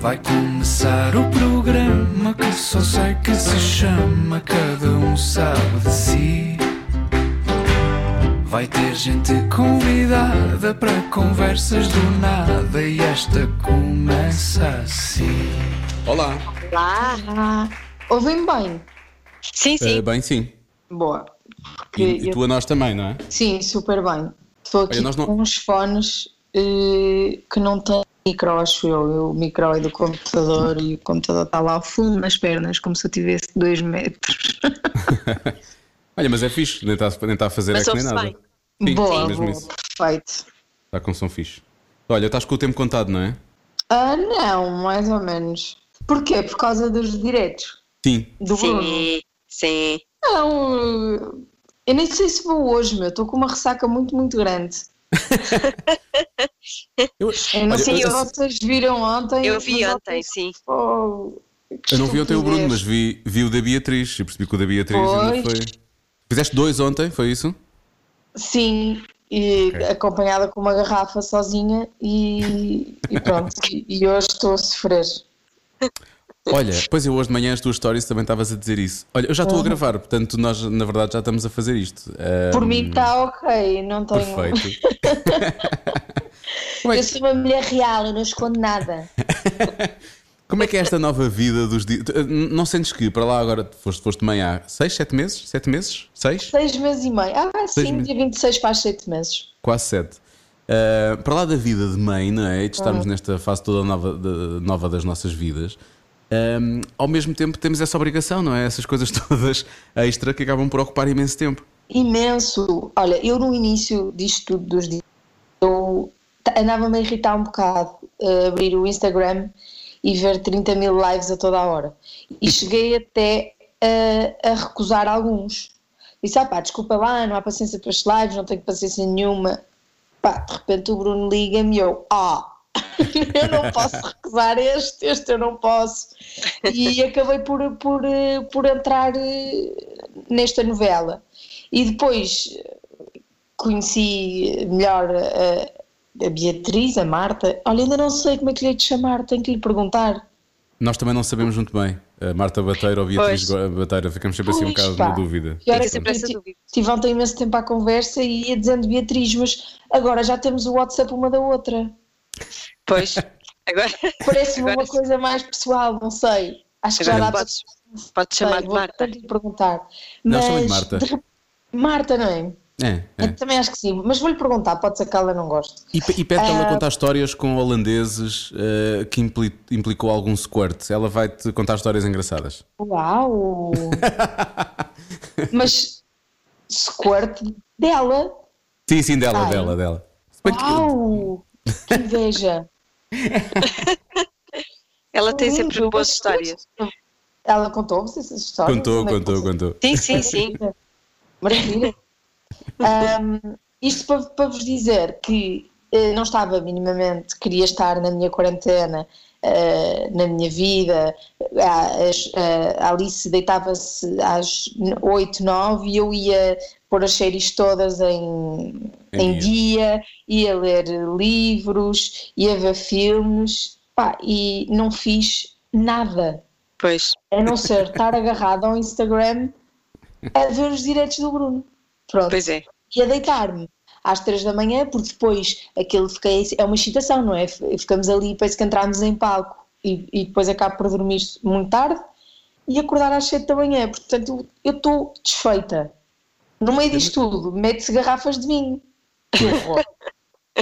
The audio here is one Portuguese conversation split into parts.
Vai começar o programa que só sei que se chama Cada um sabe de si. Vai ter gente convidada para conversas do nada e esta começa assim. Olá. Lá. Ah, ouvem bem? Sim, sim. Eh, bem, sim. Boa. Porque E, eu- tu a nós também, não é? Sim, super bem. Estou aqui Olha, nós não- com uns fones eh, que não têm micro, acho eu. O micro é do computador e o computador está lá ao fundo nas pernas, como se eu tivesse dois metros. Olha, mas é fixe, nem está nem tá a fazer Mas eco nem nada. bem. Sim, boa, sim, mesmo boa, isso. perfeito. Está com som fixe. Olha, estás com o tempo contado, não é? Ah, não, mais ou menos. Porquê? Por causa dos direitos Sim. do Bruno. Sim, sim. Não, eu nem sei se vou hoje, meu. Estou com uma ressaca muito, muito grande. Eu, Eu não olha, sei eu- se vocês viram ontem. Eu vi ontem, sim. Oh, eu não vi ontem o Bruno, mas vi, vi o da Beatriz. E percebi que o da Beatriz ainda Pois. foi. Fizeste dois ontem, foi isso? Sim, e Ok. acompanhada com uma garrafa sozinha e, e pronto. e, e hoje estou a sofrer. Olha, pois eu hoje de manhã as tuas stories também estavas a dizer isso. Olha, eu já estou a gravar, portanto nós na verdade já estamos a fazer isto. Uhum. Por mim está ok, não tenho. Perfeito. É Eu que- sou uma mulher real, eu não escondo nada. Como é que é esta nova vida dos dias? Não sentes que para lá agora foste, foste mãe há 6, 7 meses? 7 meses? 6? Seis meses e meio. Ah, sim, meses. dia 26 faz sete meses. Quase 7. para lá da vida de mãe, não é? E de estarmos nesta fase toda nova, de- nova das nossas vidas, ahm, ao mesmo tempo temos essa obrigação, não é? Essas coisas todas extra que acabam por ocupar imenso tempo. Imenso. Olha, eu no início disto tudo dos dias, eu andava-me a irritar um bocado a abrir o Instagram e ver 30 mil lives a toda a hora. E cheguei até a, a recusar alguns. Disse, ah pá, desculpa lá, não há paciência para estes lives, não tenho paciência nenhuma. Pá, de repente o Bruno liga-me e eu, ah, eu não posso recusar este, este eu não posso. E acabei por, por, por entrar eh, nesta novela. E depois eh, conheci melhor a, a Beatriz, a Marta. Olha, ainda não sei como é que lhe hei de chamar, tenho que lhe perguntar. Nós também não sabemos muito bem. A Marta Bateira ou Beatriz Pois. Bateira, ficamos sempre assim um bocado na dúvida. Fica que sempre essa dúvida. Tive ontem imenso tempo à conversa e ia dizendo Beatriz, mas agora já temos o WhatsApp uma da outra. Pois. Agora, Parece-me Agora uma coisa mais pessoal, não sei. Acho que já agora dá para. podes, chamar de vou Marta. lhe perguntar. Não, Mas, chama-lhe Marta. de- Marta, não é? É, Eu é. também acho que sim, mas vou-lhe perguntar, pode ser que ela não goste. E, e pede para ela Ah. contar histórias com holandeses eh, que impli- implicou algum squirt. Ela vai-te contar histórias engraçadas. Uau! mas squirt dela. Sim, sim, dela, Ai. dela, dela. Uau! Que inveja! Ela tem Lindo, sempre boas histórias. Ela contou-vos essas histórias? Contou, é contou, contou. Sim, sim, sim. Maravilha. Ahm, isto para, para vos dizer que eh, não estava minimamente, queria estar na minha quarentena, eh, na minha vida. A, as- a Alice deitava-se às 8, 9 e eu ia pôr as séries todas em, Em em dia, ia ler livros, ia ver filmes pá, e não fiz nada Pois. a não ser estar agarrado ao Instagram a ver os direitos do Bruno. Pronto. Pois é. E a deitar-me às três da manhã, porque depois aquilo fiquei, é uma excitação, não é? Ficamos ali, parece que entramos em palco e, e depois acabo por dormir muito tarde e acordar às sete da manhã. Portanto, eu estou desfeita. No meio disto tudo, mete-se garrafas de vinho. Que horror.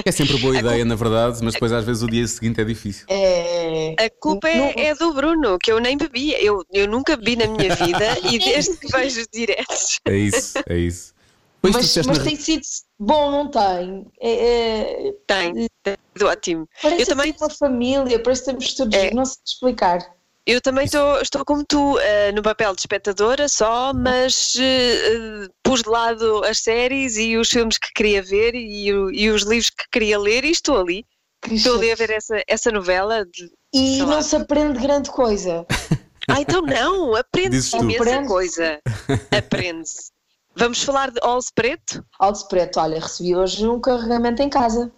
É sempre boa ideia, na verdade, mas depois às vezes o dia seguinte é difícil. É... A culpa é, é do Bruno, que eu nem bebi. Eu, eu nunca bebi na minha vida e desde que vejo os diretos. É isso, é isso. Pois Mas, mas na- tem sido bom, não tem? É, é, Tem, tem sido ótimo. Parece Eu também- uma família, parece que estamos todos, É. não sei explicar. Eu também estou, estou como tu, eh, no papel de espectadora só, mas eh, pus de lado as séries e os filmes que queria ver e, o- e os livros que queria ler e estou ali. Estou ali a ver essa, essa novela. De... E não lá. se aprende grande coisa. Ah, então não, aprende-se imensa coisa. Aprende-se. Vamos falar de Olse Preto? Alto Preto, olha, recebi hoje um carregamento em casa.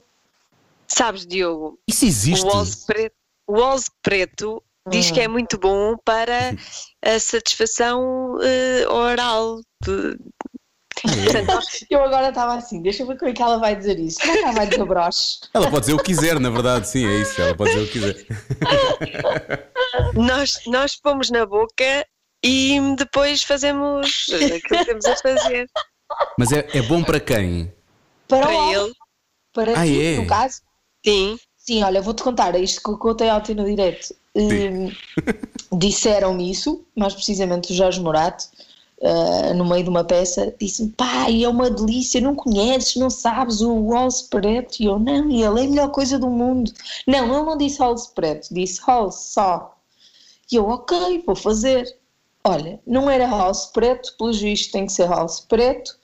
Sabes, Diogo, Isso existe. o Olse Preto, o Oz preto diz que é muito bom para a satisfação eh, oral. de- Portanto, Eu agora estava assim, deixa eu ver como é que ela vai dizer isso. Como é que ela vai dizer broche? Ela pode dizer o que quiser, na verdade, sim, é isso. Ela pode dizer o que quiser. nós, nós pomos na boca e depois fazemos aquilo que temos a fazer. Mas é, é bom para quem? Para, Para o ele, Para Ah, ti, é? no caso. sim. Sim, olha, vou-te contar isto que eu contei ontem no direto. Hum, Disseram-me isso, mais precisamente o Jorge Morato, ah, no meio de uma peça, disse-me: pai, é uma delícia, não conheces, não sabes o Walls Preto? E eu: não, e ele é a melhor coisa do mundo. Não, ele não disse Walls Preto, disse Halls só. E eu: ok, vou fazer. Olha, não era Halls Preto, pelo juiz tem que ser Halls Preto.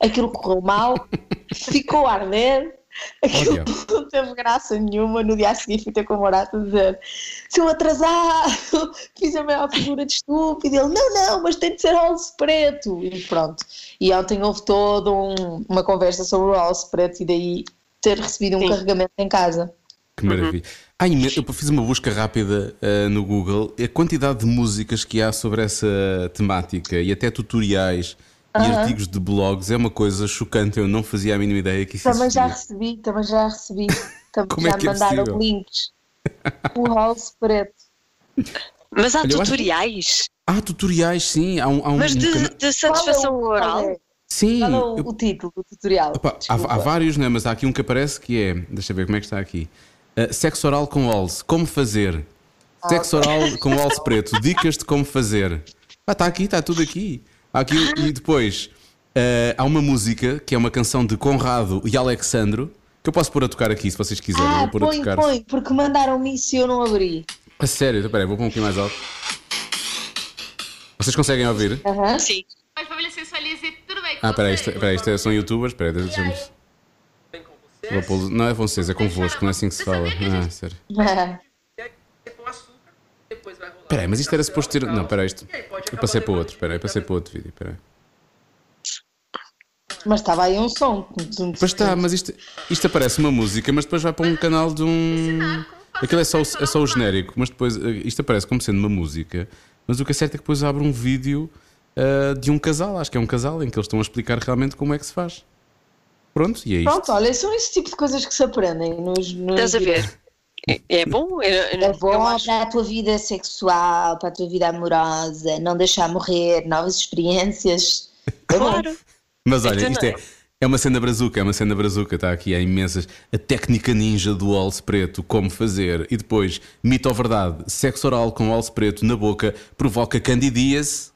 Aquilo correu mal, ficou a arder. Aquilo não teve graça nenhuma. No dia a seguir fui ter com o Morato a dizer: seu atrasado, fiz a maior figura de estúpido. Ele: não, não, mas tem de ser Halls Preto. E pronto. E ontem houve toda um- uma conversa sobre o Halls Preto e daí ter recebido um Sim. carregamento em casa. Que maravilha. Ah, imen- eu fiz uma busca rápida ah, no Google. A quantidade de músicas que há sobre essa temática e até tutoriais e artigos de blogs é uma coisa chocante. Eu não fazia a mínima ideia que isso Também já existia. recebi, também já recebi. Também Como é já que é me mandaram possível? links. O Halls Preto. Mas há Olha, eu acho- tutoriais. Ah, tutoriais, sim. Há um, há um Mas de, cana- de satisfação Qual é o- oral. É, Sim, qual é o, eu- o título do tutorial? Opa, há, há vários, né? mas há aqui um que aparece que é. Deixa eu ver como é que está aqui. Uh, sexo oral com Walls, como fazer? Ah, Sexo oral com Walls preto, dicas de como fazer. Ah, está aqui, está tudo aqui. Aqui e depois uh, há uma música que é uma canção de Conrado e Alexandro que eu posso pôr a tocar aqui se vocês quiserem. Ah, vou pôr a põe, tocar. põe, porque mandaram-me isso e eu não abri. A sério, então, peraí, vou pôr um pouquinho mais alto. Vocês conseguem ouvir? Aham. Sim. Mas família sensualize, tudo bem Ah, peraí, você? isto, peraí, isto é- são youtubers? Peraí, deixa-me. Não é vocês, é convosco, não é assim que se fala. Ah, sério. rolar. Peraí, mas isto era suposto ter. Não, peraí, isto. Eu passei para outro, peraí, passei para outro vídeo, peraí. Mas estava aí um som. Pois está, mas isto, isto aparece uma música, mas depois vai para um canal de um. Aquilo é só, o- é só o genérico, mas depois eh, isto aparece como sendo uma música, mas o que é certo é que depois abre um vídeo ah, de um casal, acho que é um casal, em que eles estão a explicar realmente como é que se faz. Pronto, e é isto. Pronto, olha, são esse tipo de coisas que se aprendem nos. nos Estás a ver? É, é bom? Eu, eu- É bom eu acho- para a tua vida sexual, para a tua vida amorosa, não deixar morrer, novas experiências. É bom. Claro. Mas olha, isto é, é uma cena brazuca, é uma cena brazuca, está aqui, há imensas. A técnica ninja do alce preto, como fazer. E depois, mito ou verdade, sexo oral com alce preto na boca provoca candidíase.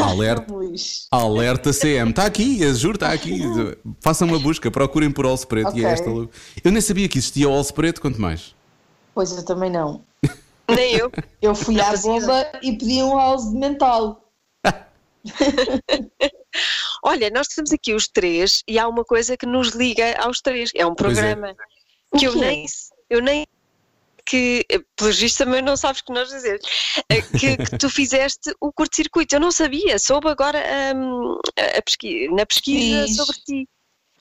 Alerta, alerta CM. Está aqui, juro, está aqui. Façam uma busca, procurem por alce preto e é esta. logo. Eu nem sabia que existia alce preto, quanto mais. Pois eu também não. Nem eu. Eu fui à bomba e pedi um house de mentol. Olha, nós estamos aqui os três e há uma coisa que nos liga aos três. É um é. programa O que eu nem, eu nem que, eh, pelos vistos também não sabes o que nós dizer, eh, que, que tu fizeste o curto-circuito. Eu não sabia, soube agora hum, a pesqui- na pesquisa Fiz. sobre ti.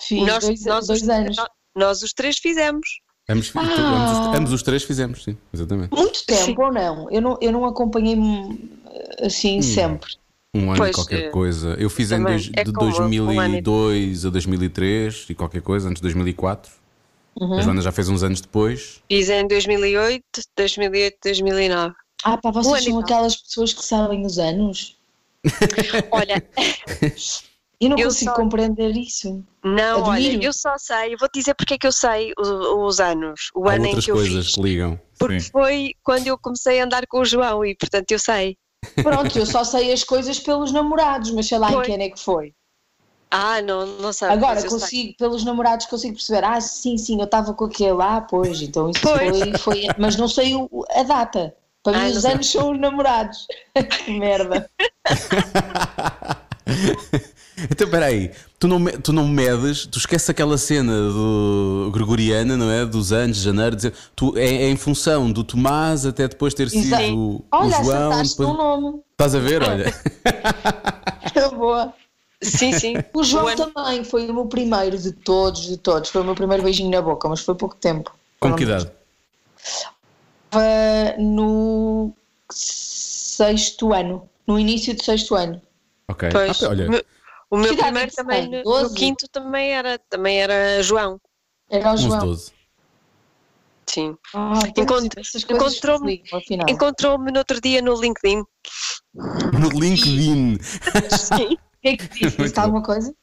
Fiz dois, dois os, anos. nó- nós os três fizemos. Ambos, Ah. ambos os, ambos os três fizemos, sim, exatamente. Muito tempo Sim. ou não? Eu não, eu não acompanhei assim sempre. Um ano Pois, e qualquer eh, coisa. Eu fiz em dois, É de como eu, um ano 2002 a 2003 e qualquer coisa, antes de 2004. Uhum. A Joana já fez uns anos depois. Fiz em 2008, 2008, 2009. Ah, pá, vocês são aquelas pessoas que sabem os anos? Olha, Eu não Eu consigo só- compreender isso. não, olha, Admiro. eu só sei, eu vou-te dizer porque é que eu sei o- os anos, o Há ano em que eu coisas fiz. que ligam. Porque Sim. foi quando eu comecei a andar com o João e, portanto, eu sei. Pronto, eu só sei as coisas pelos namorados, mas sei lá Pois. em quem é que foi. Ah, não, não sabe. Agora sei. consigo, pelos namorados consigo perceber, ah, sim, sim, eu estava com aquele, ah, pois, então isso Pois. foi, foi, mas não sei o- a data. Para Ah, mim os sei. anos são os namorados. que merda. Então, peraí, tu não, me- tu não medes, tu esqueces aquela cena do gregoriana, não é? Dos anos, de janeiro, dizer, tu, é, é em função do Tomás até depois ter sido Exato. o, o Olha, João. acertaste depois- no nome. Estás a ver? Olha. Boa. Sim, sim. O João O ano- também foi o meu primeiro de todos, de todos. Foi o meu primeiro beijinho na boca, mas foi pouco tempo. Com que idade? no sexto ano, no início do sexto ano. Ok. Pois, Ah, olha, o meu- primeiro é também, no- 12? no quinto também era, também era João. Era o 11, João. 12. Sim. Ah, Encont- encontrou-me-. Encontrou-me no outro dia no LinkedIn. No LinkedIn. Sim. O que é que disse? Muito Disse alguma coisa?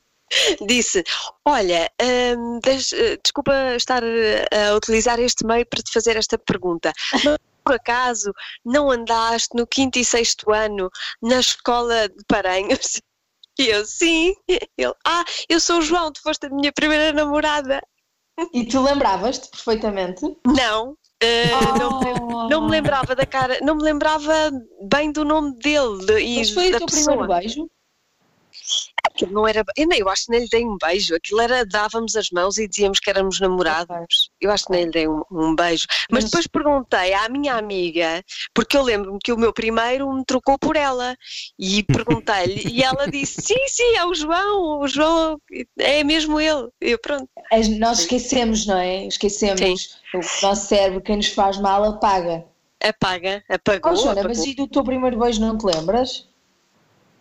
Disse: Olha, hum, des- desculpa estar eh, a utilizar este meio para te fazer esta pergunta. Mas por acaso não andaste no quinto e sexto ano na escola de Paranhos? E eu, sim. Ele, ah, eu sou o João, tu foste a minha primeira namorada. E tu lembravas-te perfeitamente? Não, não, me lem- Oh. não me lembrava da cara, não me lembrava bem do nome dele de- e Mas foi o teu pessoa. primeiro beijo? Aquilo não era. Eu, nem, eu acho que nem lhe dei um beijo. Aquilo era dávamos as mãos e dizíamos que éramos namorados. Eu acho que nem lhe dei um, um beijo. Mas, Mas- depois perguntei à minha amiga, porque eu lembro-me que o meu primeiro me trocou por ela. E perguntei-lhe, e ela disse: sim, sim, é o João, o João é mesmo ele. E eu, pronto. As- Nós esquecemos, não é? Esquecemos. O nosso cérebro, quem nos faz mal, apaga. Apaga, apagou. Oh, Joana, apagou. mas e do teu primeiro beijo não te lembras?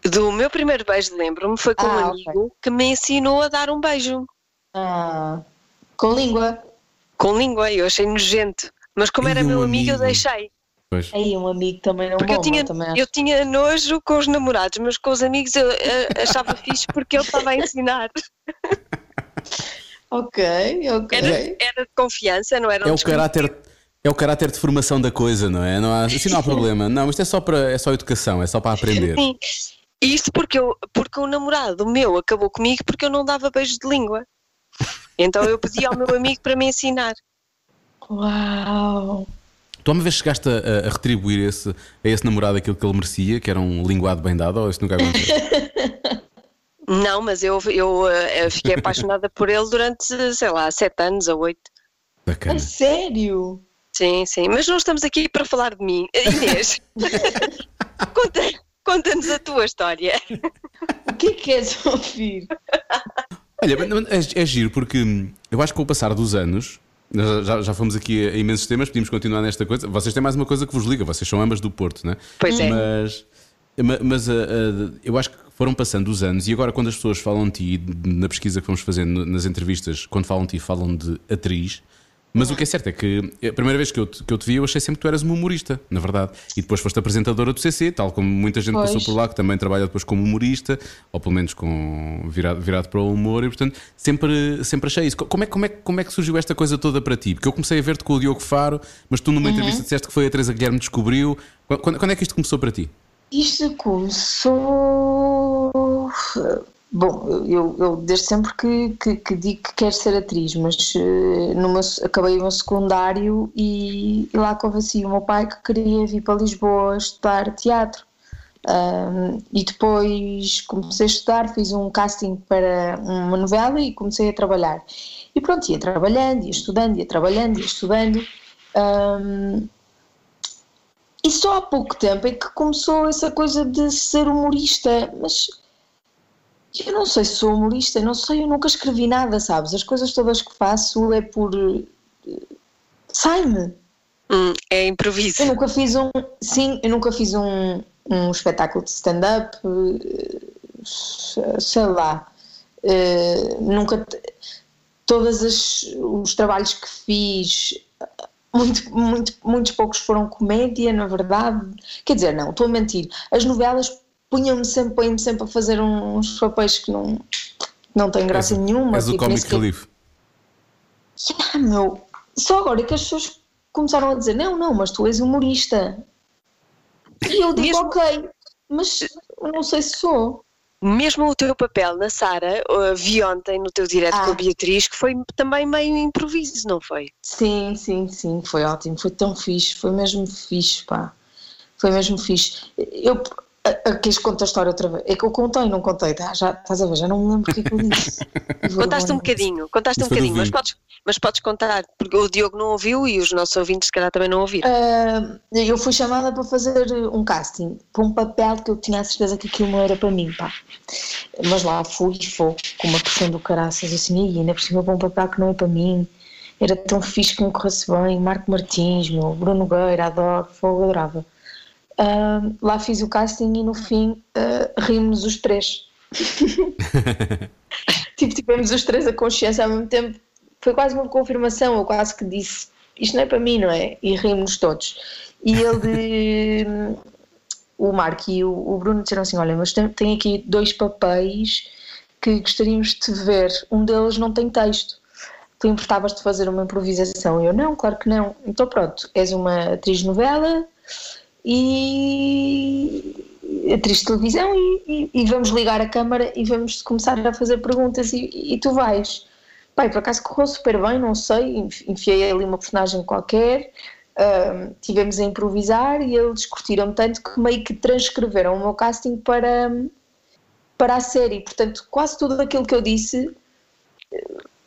Do meu primeiro beijo, lembro-me, foi com um Ah, ok. amigo que me ensinou a dar um beijo. Ah, com língua. Com língua, eu achei nojento. Mas como E era um meu amigo, eu amigo? deixei. Pois. Aí um amigo também não Porque eu tinha, também acho. eu tinha nojo com os namorados, mas com os amigos eu achava fixe porque ele estava a ensinar. Ok, ok. Era, era de confiança, não era um É o desconhecido. caráter. É o caráter de formação da coisa, não é? Não há, assim não há problema. Não, isto é só, para, é só educação, é só para aprender. Sim. E Isto porque, eu, porque o namorado meu acabou comigo porque eu não dava beijos de língua. Então eu pedi ao meu amigo para me ensinar. Uau! Tu uma vez chegaste a, a retribuir esse, a esse namorado aquilo que ele merecia, que era um linguado bem dado, ou isso nunca aconteceu? Não, mas eu, eu, eh, eu fiquei apaixonada por ele durante, sei lá, sete anos ou oito. A Bacana. sério? Sim, sim. Mas não estamos aqui para falar de mim. Eh, Inês, conta- conta-nos a tua história. O que é que queres ouvir? Olha, é, é giro porque eu acho que com o passar dos anos, já, já fomos aqui a, imensos temas, podíamos continuar nesta coisa. Vocês têm mais uma coisa que vos liga, vocês são ambas do Porto, não é? Pois é. Mas, ma- mas ah, ah, eu acho que foram passando os anos e agora quando as pessoas falam de ti, na pesquisa que vamos fazendo nas entrevistas, quando falam de ti, falam de atriz. Mas o que é certo é que a primeira vez que eu, te, que eu te vi, eu achei sempre que tu eras uma humorista, na verdade. E depois foste apresentadora do CC, tal como muita gente Pois. passou por lá, que também trabalha depois como humorista, ou pelo menos com, virado, virado para o humor, e portanto sempre, sempre achei isso. Como é, como, é, como é que surgiu esta coisa toda para ti? Porque eu comecei a ver-te com o Diogo Faro, mas tu numa entrevista disseste que foi a Teresa Guilherme que descobriu. Quando, quando é que isto começou para ti? Isto começou. Bom, eu, eu desde sempre que, que, que digo que quero ser atriz, mas eh, meu, acabei meu secundário e, e lá convenci o meu pai que queria vir para Lisboa estudar teatro. E depois comecei a estudar, fiz um casting para uma novela e comecei a trabalhar. E pronto, ia trabalhando, ia estudando, ia trabalhando, ia estudando. E só há pouco tempo é que começou essa coisa de ser humorista, mas eu não sei se sou humorista, não sei, eu nunca escrevi nada, sabes? As coisas todas que faço é por. eh, sai-me. Hum, é improviso. Eu nunca fiz um. Sim, eu nunca fiz um, um espetáculo de stand-up, eh, sei lá. eh, nunca. Todos os trabalhos que fiz, muito, muito, muitos poucos foram comédia, na verdade. Quer dizer, não, estou a mentir. As novelas punham-me sempre, põem-me sempre a fazer uns papéis que não, não têm graça És- nenhuma. És o tipo, comic relief. ah, meu, só agora é que as pessoas começaram a dizer: não, não, mas tu és humorista. E eu digo: Mesmo- ok, mas não sei se sou. Mesmo o teu papel na Sara, uh, vi ontem no teu direto Ah. com a Beatriz, que foi também meio improviso, não foi? Sim, sim, sim, foi ótimo, foi tão fixe, foi mesmo fixe, pá. Foi mesmo fixe. Eu. Queres que conte a história outra vez? É que eu contei, não contei, tá? já, estás a ver, já não me lembro o que é que eu disse. Contaste um bocadinho, contaste um bocadinho, mas podes, mas podes contar, porque o Diogo não ouviu e os nossos ouvintes, se calhar, também não ouviram. Ah, eu fui chamada para fazer um casting para um papel que eu tinha a certeza que aquilo não era para mim, pá. Mas lá fui e fui com uma pressão do caraças, assim, aí ainda por cima para um papel que não é para mim. era tão fixe que me corresse bem, Marco Martins, meu, Bruno Gueira, adoro, fogo, adorava. Lá fiz o casting e no fim uh, rimos os três. tipo, tivemos os três a consciência ao mesmo tempo. Foi quase uma confirmação, eu quase que disse isto não é para mim, não é? E rimos todos. E ele, o Marco e o, Bruno disseram assim: Olha, mas tem, tem aqui dois papéis que gostaríamos de ver. Um deles não tem texto. Tu importavas de fazer uma improvisação? Eu, não, claro que não. Então pronto, és uma atriz novela e atriz de televisão e, e, e, vamos ligar a câmara e vamos começar a fazer perguntas e, e tu vais. Pai, por acaso correu super bem, não sei, enfiei ali uma personagem qualquer, uh, tivemos a improvisar e eles curtiram tanto que meio que transcreveram o meu casting para, para a série. Portanto, quase tudo aquilo que eu disse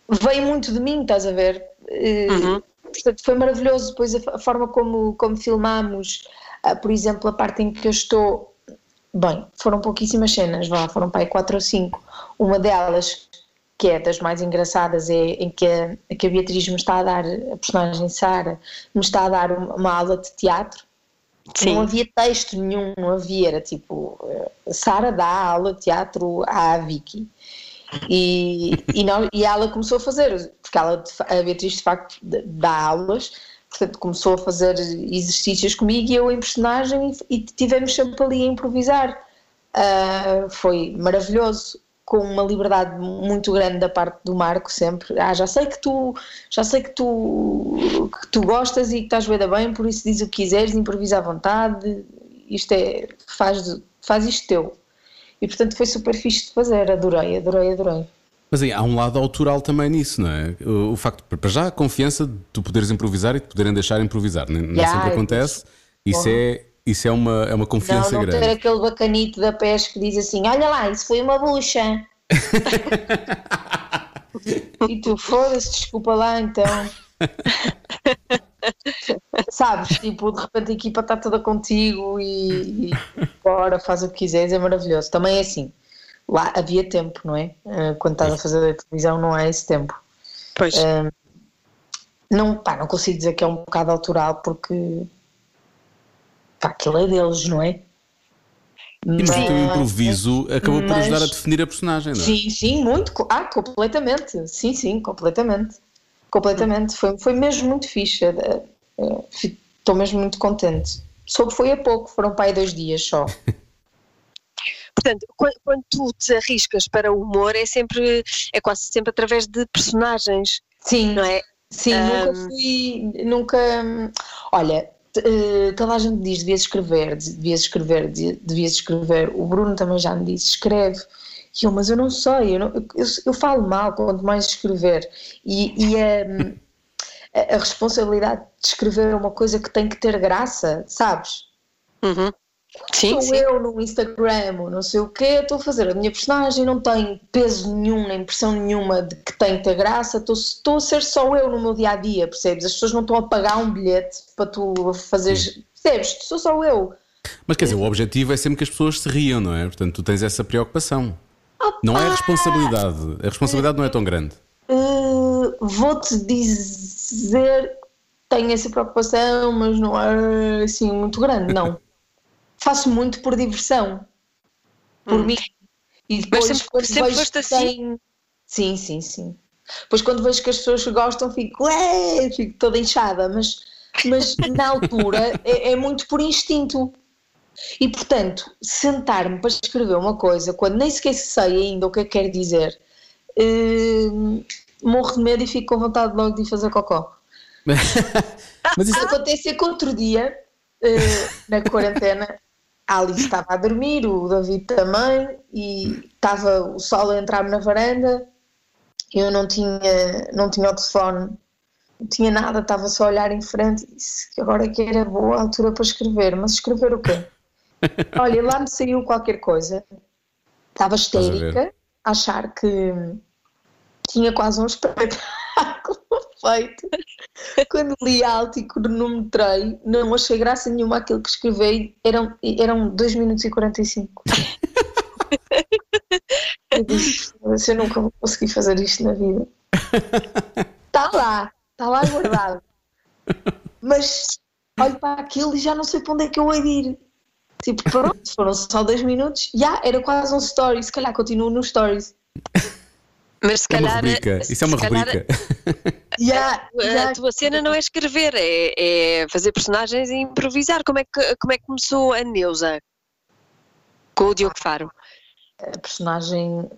veio muito de mim, estás a ver? Uh, uhum. Portanto, foi maravilhoso. Depois a, a forma como, como filmámos, por exemplo, a parte em que eu estou. Bem, foram pouquíssimas cenas, vá, foram para aí quatro ou cinco. Uma delas que é das mais engraçadas, é em que a, que a Beatriz me está a dar, a personagem Sara, me está a dar uma aula de teatro. Sim. Não havia texto nenhum, não havia, era tipo, eh, Sara dá aula de teatro à Vicky. E, e, não, e ela começou a fazer, porque ela, a Beatriz de facto dá aulas, portanto começou a fazer exercícios comigo e eu em personagem e, e tivemos sempre ali a improvisar. Uh, foi maravilhoso com uma liberdade muito grande da parte do Marco sempre. Ah, já sei que tu, já sei que tu, que tu gostas e que estás bem, bem, por isso diz o que quiseres, improvisa à vontade. Isto é, faz, faz isto teu. E portanto foi super fixe de fazer, adorei, adorei, adorei. Mas aí há um lado autoral também nisso, não é? O, o facto, para já, a confiança de tu poderes improvisar e de poderem deixar improvisar. Nem, yeah, sempre acontece. Isso é, isso é uma, é uma confiança não, não grande. ter aquele bacanito da pesca que diz assim: Olha lá, isso foi uma bucha. e tu, foda-se, desculpa lá então. Sabes, tipo, de repente a equipa está toda contigo e, e bora, faz o que quiseres, é maravilhoso. Também é assim, lá havia tempo, não é? Eh, quando estás a fazer a televisão, não é esse tempo. Pois. Um, não, pá, não consigo dizer que é um bocado autoral porque pá, aquilo é deles, não é? E mas o teu improviso acabou mas, por ajudar a definir a personagem, não é? Sim, sim, muito. Ah, completamente. Sim, sim, completamente. Completamente. Foi, foi mesmo muito fixe. Estou mesmo muito contente. Soube foi há pouco, foram para aí dois dias só. Portanto, quando, quando, tu te arriscas para o humor, é sempre, é quase sempre através de personagens. Sim, não é? Sim, um... nunca fui, nunca. Olha, eh, toda a gente diz devias escrever, devias escrever, devias escrever. O Bruno também já me disse, escreve. E eu, mas eu não sei, eu, não, eu, eu, falo mal quanto mais escrever. E, e a, a, responsabilidade de escrever é uma coisa que tem que ter graça, sabes? Uhum. Sim, Sou sim. eu no Instagram, não sei o quê, estou a fazer a minha personagem, não tem peso nenhum, nem impressão nenhuma de que tem ter graça, estou, estou a ser só eu no meu dia a dia, percebes? As pessoas não estão a pagar um bilhete para tu fazeres, percebes? Sou só eu. Mas quer dizer, o objetivo é sempre que as pessoas se riam, não é? Portanto, tu tens essa preocupação. Opa! Não é a responsabilidade, a responsabilidade não é tão grande. Uh, Vou-te dizer, tenho essa preocupação, mas não é assim muito grande, não. Faço muito por diversão, por hum. mim. E depois, Mas sempre, quando sempre vejo que assim? tem... Sim, sim, sim. Depois quando vejo que as pessoas gostam, fico, Ué! fico toda inchada, mas, mas na altura é, é muito por instinto. E portanto, sentar-me para escrever uma coisa quando nem sequer sei ainda o que é que quer dizer, uh, morro de medo e fico com vontade logo de ir fazer cocó. Mas isso acontece que outro dia, uh, na quarentena, a Alice estava a dormir, o David também, e estava o sol a entrar na varanda, eu não tinha, não tinha o telefone, não tinha nada, estava só a olhar em frente e disse que agora que era boa altura para escrever, mas escrever o quê? Olha, lá me saiu qualquer coisa, estava histérica, a achar que tinha quase um espetáculo feito. Quando li alto e cronometrei, não achei graça nenhuma aquilo que escrevi, eram, eram 2 minutos e 45. eu disse, eu nunca vou conseguir fazer isto na vida. Está lá, está lá guardado. Mas olho para aquilo e já não sei para onde é que eu hei de ir. Tipo, pronto, foram só dois minutos. Já, era quase um story, se calhar continuo no stories. Mas se É uma calhar. rubrica. Isso é uma calhar rubrica. Já, A já, tua cena não é escrever, é, é fazer personagens e improvisar. Como é, que, como é que começou a Neuza? Com o Diogo Faro. a personagem,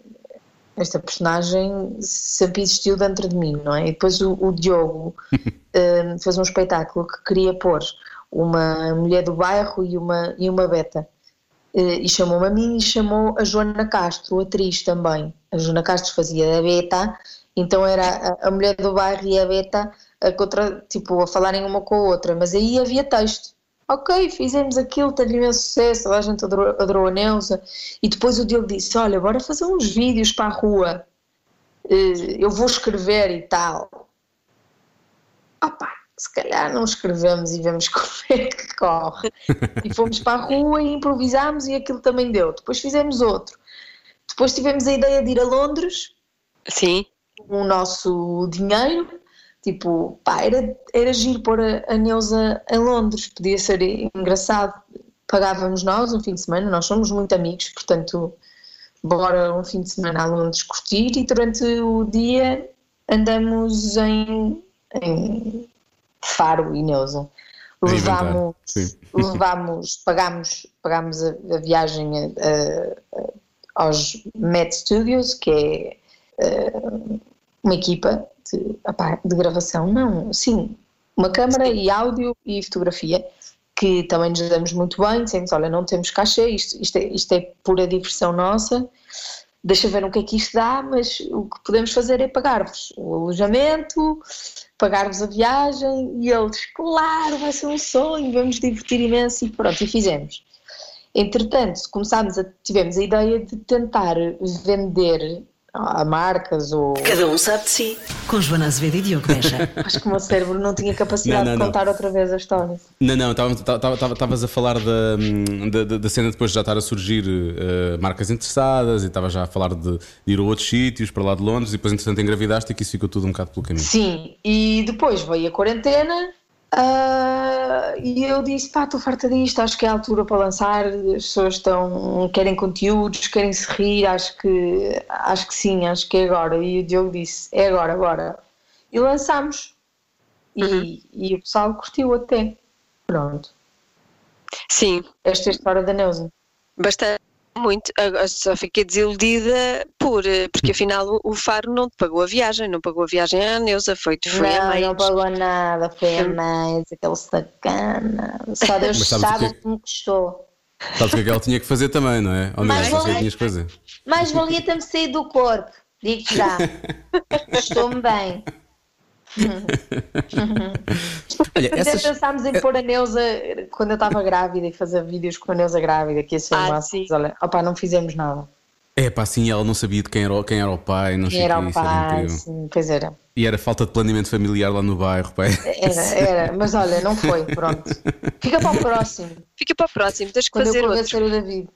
esta personagem sempre existiu dentro de mim, não é? E depois o, o Diogo hum, fez um espetáculo que queria pôr uma mulher do bairro e uma, e uma beta. Eh, E chamou-me a mim e chamou a Joana Castro, atriz também. A Joana Castro fazia a beta, então era a, a mulher do bairro e a beta a, contra, tipo, a falarem uma com a outra, mas aí havia texto. Ok, fizemos aquilo, teve imenso sucesso, a gente adorou, adorou a Neuza. E depois o Diogo disse: Olha, bora fazer uns vídeos para a rua, Eh, eu vou escrever e tal. Opá, se calhar não escrevemos e vemos como é que corre. E fomos para a rua e improvisámos e aquilo também deu. Depois fizemos outro. Depois tivemos a ideia de ir a Londres Sim. com o nosso dinheiro. Tipo, pá, era, era giro pôr a, a Neuza em Londres, podia ser engraçado. Pagávamos nós um fim de semana, nós somos muito amigos, portanto, bora um fim de semana a Londres curtir e durante o dia andamos em, em Faro e Neuza. Levámos, levámos pagámos, pagámos a, a viagem a- a- a- aos Met Studios, que é eh, uma equipa de, opá, de gravação, não, sim, uma câmara e áudio e fotografia, que também nos damos muito bem, dizemos, olha, não temos cachê, isto, isto, é, isto é pura diversão nossa, deixa ver o que é que isto dá, mas o que podemos fazer é pagar-vos o alojamento, pagar-vos a viagem, e eles, claro, vai ser um sonho, vamos divertir imenso, e pronto, e fizemos. Entretanto, começámos a, tivemos a ideia de tentar vender a marcas ou Cada um sabe de si. Com Joana Azevedo e Diogo Beja. acho que o meu cérebro não tinha capacidade Não, não, de não. contar outra vez a história. Não, não, estavas a falar da, da, da- cena depois de já estar a surgir eh, marcas interessadas e estava já a falar de, de ir a outros sítios, para lá de Londres, e depois, entretanto, engravidaste e que isso ficou tudo um bocado pelo caminho. Sim, e depois veio a quarentena ah, e eu disse, pá, estou farta disto, acho que é a altura para lançar, as pessoas estão, querem conteúdos, querem se rir, acho que, acho que sim, acho que é agora. E o Diogo disse, é agora, agora. E lançámos. E, e o pessoal curtiu até. Pronto. Sim, Esta é a história da Neuza. bastante. Muito, só fiquei desiludida por, eh, porque afinal o- o Faro não te pagou a viagem, não pagou a viagem à Neuza, foi, foi a Não, mãe. não pagou nada, foi a mãe, aquele sacana. Só Deus sabe é o que me custou. Sabes o que é que ela tinha que fazer também, não é? Ou Mas mesmo, o que que vale- tinhas que fazer? Mais valia ter-me saído do corpo, digo-te já. Estou-me bem. Olha, Até essas, pensámos em pôr a Neuza quando eu estava grávida e fazer vídeos com a Neuza grávida, que ia ser Ah, uma sim. Olha, opá, não fizemos nada. é pá, assim, ela não sabia de quem era, o- quem era o pai, não Quem sei era o pai, sim, pois era. E era falta de planeamento familiar lá no bairro, pai. Era, era, mas olha, não foi, pronto. Fica para o próximo, Fica para o próximo, tens que quando fazer eu outro. o David.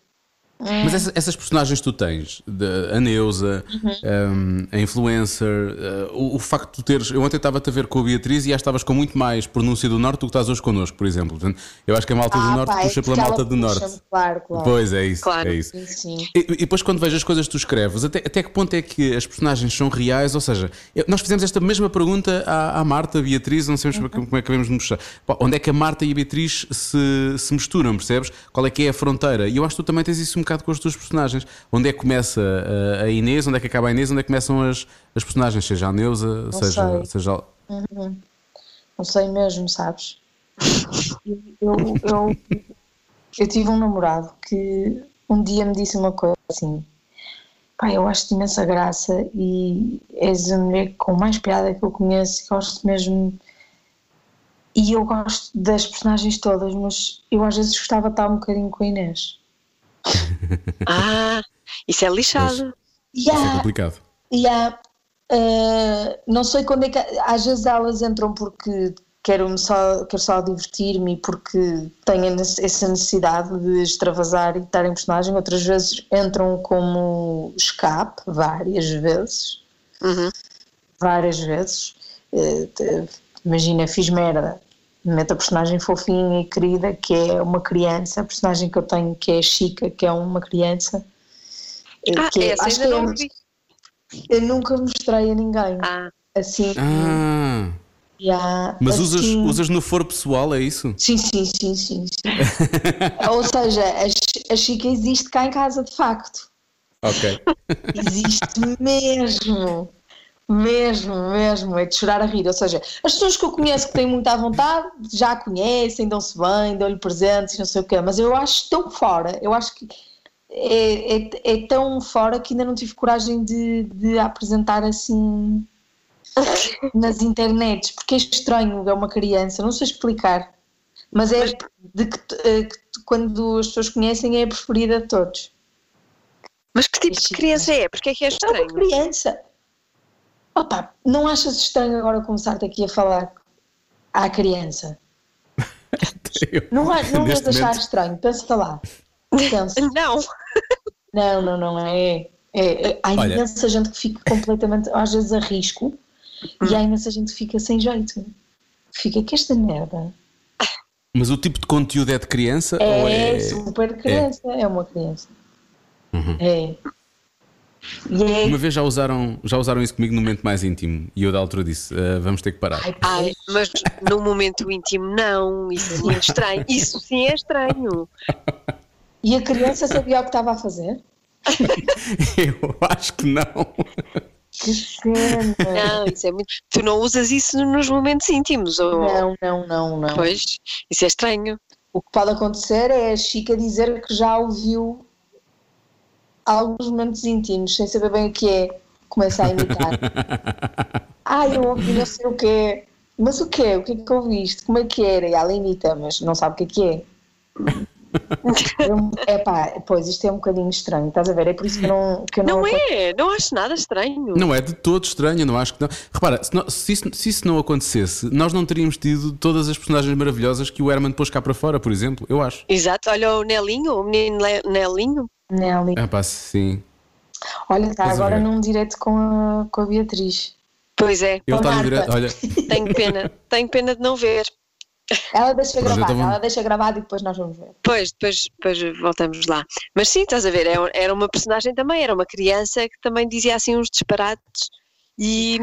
Mas essa- essas personagens que tu tens, de- a Neuza, um, a influencer, uh, o, o facto de tu teres. Eu ontem estava-te a ver com a Beatriz e já estavas com muito mais pronúncia do Norte do que estás hoje connosco, por exemplo. Portanto, eu acho que a malta do Ah, Norte pá, é puxa pela malta do Norte. Claro, claro. Pois é isso, Claro. é isso. Sim, sim. E, e depois, quando vejo as coisas que tu escreves, até, até que ponto é que as personagens são reais? Ou seja, eu- nós fizemos esta mesma pergunta à, à Marta, à Beatriz, não sabemos como é que devemos mostrar. Pá, Onde é que a Marta e a Beatriz se, se misturam, percebes? Qual é que é a fronteira? E eu acho que tu também tens isso um bocado com as tuas personagens. Onde é que começa a, a Inês, onde é que acaba a Inês, onde é que começam as, as personagens, seja a Neuza, seja, sei. seja a- Não sei mesmo, sabes? Eu, eu, eu tive um namorado que um dia me disse uma coisa assim: Pai, eu acho-te imensa graça e és a mulher com mais piada que eu conheço, gosto mesmo. E eu gosto das personagens todas, mas eu às vezes gostava de estar um bocadinho com a Inês. Ah, isso é lixado. Isso é Yeah, complicado. Yeah. Uh, não sei quando é que. Às vezes elas entram porque quero, só, quero só divertir-me e porque tenho essa necessidade de extravasar e estar em personagem. Outras vezes entram como escape, várias vezes. Uhum. Várias vezes. te- imagina, fiz merda, meto a personagem fofinha e querida, que é uma criança, a personagem que eu tenho, que é a Chica, que é uma criança. eh, Ah, que é- essa acho ainda que é- não vi. eu nunca mostrei a ninguém. Ah, Assim, Ah, já, mas usas, assim- usas no foro pessoal, é isso? Sim, sim, sim, sim. sim. Ou seja, a, a Chica existe cá em casa de facto. Ok. Existe mesmo. Mesmo, mesmo, é de chorar a rir. Ou seja, as pessoas que eu conheço que têm muita vontade já a conhecem, dão-se bem, dão-lhe presentes e não sei o quê, mas eu acho tão fora, eu acho que é, é, é tão fora que ainda não tive coragem de, de apresentar assim nas internets, porque é estranho ver uma criança, não sei explicar, mas é de que, eh, que quando as pessoas conhecem é a preferida de todos. mas que tipo de Chica. criança é? Porque é que é É uma estranho? criança. Opa, não achas estranho agora começar-te aqui a falar à criança? Não, não vais achar momento- estranho, pensa lá. Pensa. Não, Não, não, não é. é, é há Olha. imensa gente que fica completamente, às vezes, a risco e há imensa gente que fica sem jeito. Fica que esta merda Mas o tipo de conteúdo é de criança ou é, é. super criança, é, uma criança. Uhum. É. É. Uma vez já usaram, já usaram isso comigo no momento mais íntimo e eu da altura disse: "Ah, vamos ter que parar. Ai, Ai, mas no momento íntimo não, isso é muito estranho. Isso sim é estranho. E a criança sabia o que estava a fazer? Eu acho que não. Que cena! Não, isso é muito. Tu não usas isso nos momentos íntimos, ou. Não, não, não, não. Pois, isso é estranho. O que pode acontecer é a Chica dizer que já ouviu alguns momentos íntimos, sem saber bem o que é. Começa a imitar. ah, eu ouvi não sei o quê. Mas o quê? O que é que ouviste? Como é que era? E ela imita, mas não sabe o que é que é. É pá, pois isto é um bocadinho estranho, estás a ver? É por isso que eu não. Que eu não, Não é, não acho nada estranho. Não é de todo estranho, não acho que não. Repara, se, não- se isso, se isso não acontecesse, nós não teríamos tido todas as personagens maravilhosas que o Herman pôs cá para fora, por exemplo. Eu acho. Exato, olha o Nelinho, o menino Nelinho. Nelly. Ah, pá, sim. Olha, está Estás a agora ver? num direto com a, com a Beatriz. Pois é, Ele está no direto. Olha, tenho pena, tenho pena de não ver. Ela deixa Pronto, gravado, ela deixa gravado e depois nós vamos ver. Pois, depois, depois voltamos lá. Mas sim, estás a ver, é- era uma personagem também, era uma criança que também dizia assim uns disparates e,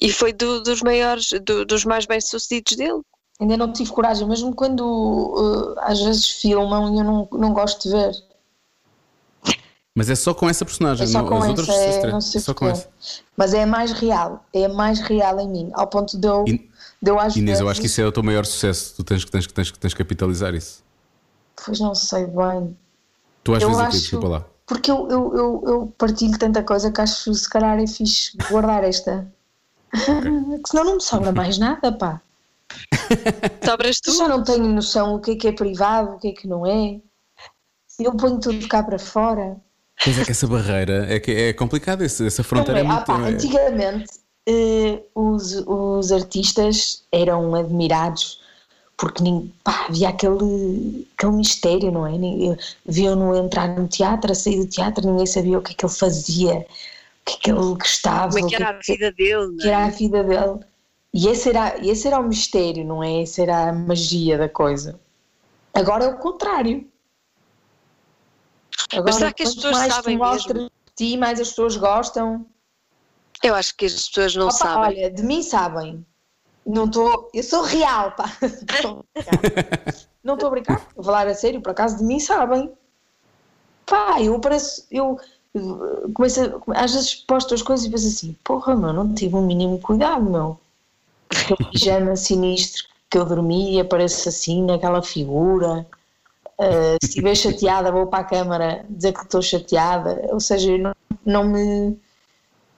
e foi do- dos maiores, do- dos mais bem-sucedidos dele. Ainda não tive coragem, mesmo quando uh, às vezes filmam e eu não, não gosto de ver. Mas é só com essa personagem. É só não, com as essa, outras é, se- não sei só com essa. Mas é a mais real, é a mais real em mim, ao ponto de eu, In- de eu às Inês, eu acho que isso é o teu maior sucesso. Tu tens que tens, que- tens, que- tens que capitalizar isso. Pois não sei bem. Tu às Eu vezes aqui, acho- desculpa lá. Porque eu, eu, eu, eu partilho tanta coisa que acho se calhar é fixe guardar esta. que senão não me sobra mais nada, pá. Sobras tu? Eu já não tenho noção o que é que é privado, o que é que não é. Eu ponho tudo cá para fora. Pois é que essa barreira é, que é complicada, essa, essa fronteira é Não é? muito. Ah, pá, é- antigamente eh, os, os artistas eram admirados porque pá, havia aquele, aquele mistério, não é? Nin- Viam-no entrar no teatro, a sair do teatro, ninguém sabia o que é que ele fazia, o que é que ele gostava, Como é o que que era é a vida dele? que não era é? a vida dele. E esse era, esse era o mistério, não é? Esse era a magia da coisa. Agora é o contrário. Agora, será que as pessoas mais sabem tu mostras de ti, mais as pessoas gostam. Eu acho que as pessoas não Opa, sabem. Olha, de mim sabem. Não estou. Eu sou real, pá. Não estou a brincar. Vou falar a sério, por acaso de mim sabem. Pá, eu pareço. Eu começo a, às vezes posto as coisas e penso assim: porra, meu, não tive um mínimo cuidado, meu. Aquele pijama sinistro que eu dormi e apareço assim naquela figura. Uh, se estiver chateada, vou para a câmara dizer que estou chateada. Ou seja, eu não, não me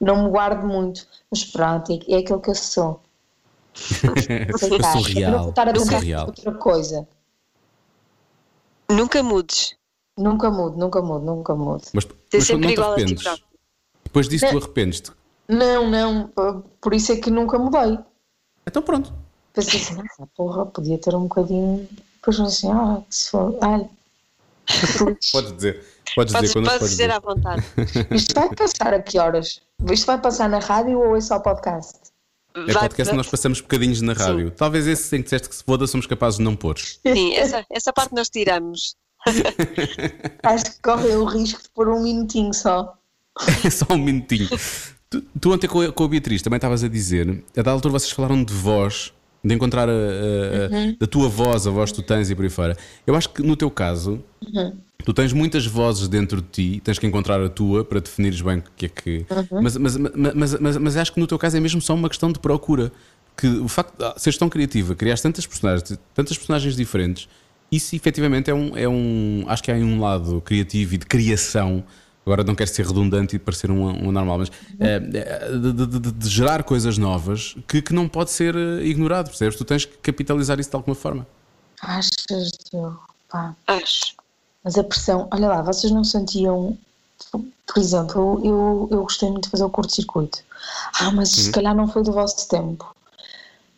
não me guardo muito, mas pronto, é, é aquilo que eu sou. eu sou Aceitar. Eu vou real. estar a Eu sou pensar real. outra coisa. Nunca mudes. Nunca mudo, nunca mudo, nunca mudo. Mas, mas sempre não te igual a ti arrependes. próprio. Depois disso, tu Não. arrependes-te. Não, não, por isso é que nunca mudei. Então pronto. Pensei assim, ah, porra, podia ter um bocadinho. Depois assim, ah, que se for. Ai, Podes dizer. Podes, Podes, dizer quando podes podes dizer à vontade. isto vai passar a que horas? Isto vai passar na rádio ou é só podcast? É vai- podcast que nós passamos bocadinhos na rádio. Talvez esse em que disseste que se foda somos capazes de não pôr. Sim, essa, essa parte nós tiramos. Acho que correm o risco de pôr um minutinho só. Só um minutinho. Tu, tu ontem com a, com a Beatriz também estavas a dizer, a da altura vocês falaram de voz, de encontrar a, a- a- da tua voz, a voz que tu tens e por aí fora. Eu acho que no teu caso, tu tens muitas vozes dentro de ti, tens que encontrar a tua para definires bem o que é que. Mas, mas, mas, mas, mas, mas acho que no teu caso é mesmo só uma questão de procura. Que o facto de seres tão criativa, criares tantas personagens, tantas personagens diferentes, isso efetivamente é um, é um. Acho que há um lado criativo e de criação. Agora não quero ser redundante e parecer um, um normal, mas é, de, de- de- de gerar coisas novas que, que não pode ser eh, ignorado, percebes? Tu tens que capitalizar isso de alguma forma. Achas, Diogo? Pá. Acho. Mas a pressão, olha lá, vocês não sentiam, por exemplo, eu, eu gostei muito de fazer o curto-circuito. Ah, mas se calhar não foi do vosso tempo.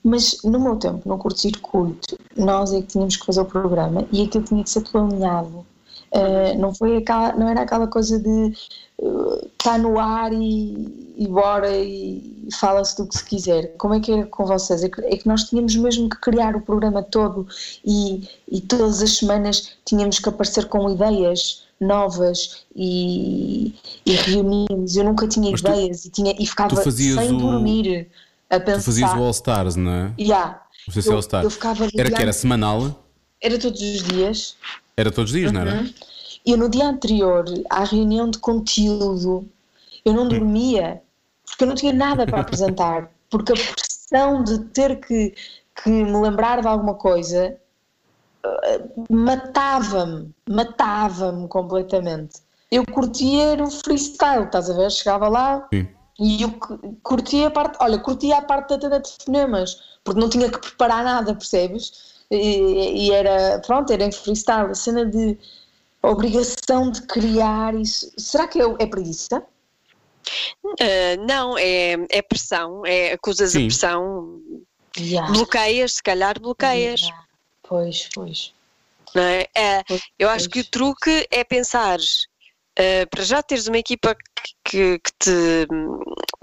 Mas no meu tempo, no curto-circuito, nós é que tínhamos que fazer o programa e aquilo tinha que ser tudo Ah, não, foi aquela, não era aquela coisa de está no ar e, e bora e fala-se do que se quiser. Como é que era com vocês? É que, é que nós tínhamos mesmo que criar o programa todo e, e todas as semanas tínhamos que aparecer com ideias novas e, e reunimos. Eu nunca tinha Mas tu- ideias e, tinha, e ficava tu sem o- dormir a pensar. Tu fazias o All Stars, não é? Yeah. Não sei se Eu- All Stars. eu ficava Era que era semanal, Era todos os dias. Era todos os dias, não era? Eu no dia anterior, à reunião de conteúdo, eu não dormia, porque eu não tinha nada para apresentar, porque a pressão de ter que, que me lembrar de alguma coisa eh, matava-me, matava-me completamente. Eu curtia era o freestyle, estás a ver? Chegava lá Sim. e eu cu- curtia a parte, olha, curtia a parte da de fonemas, porque não tinha que preparar nada, percebes? E, e era, pronto, era em freestyle, a cena de obrigação de criar isso. Será que é, é preguiça? Ah, não, é, é pressão, é, acusas Sim. a pressão, Yeah. bloqueias, se calhar bloqueias. Yeah. Pois, pois. não é? É, Pois, eu acho que o pois. truque é pensares uh, para já teres uma equipa que, que- que te,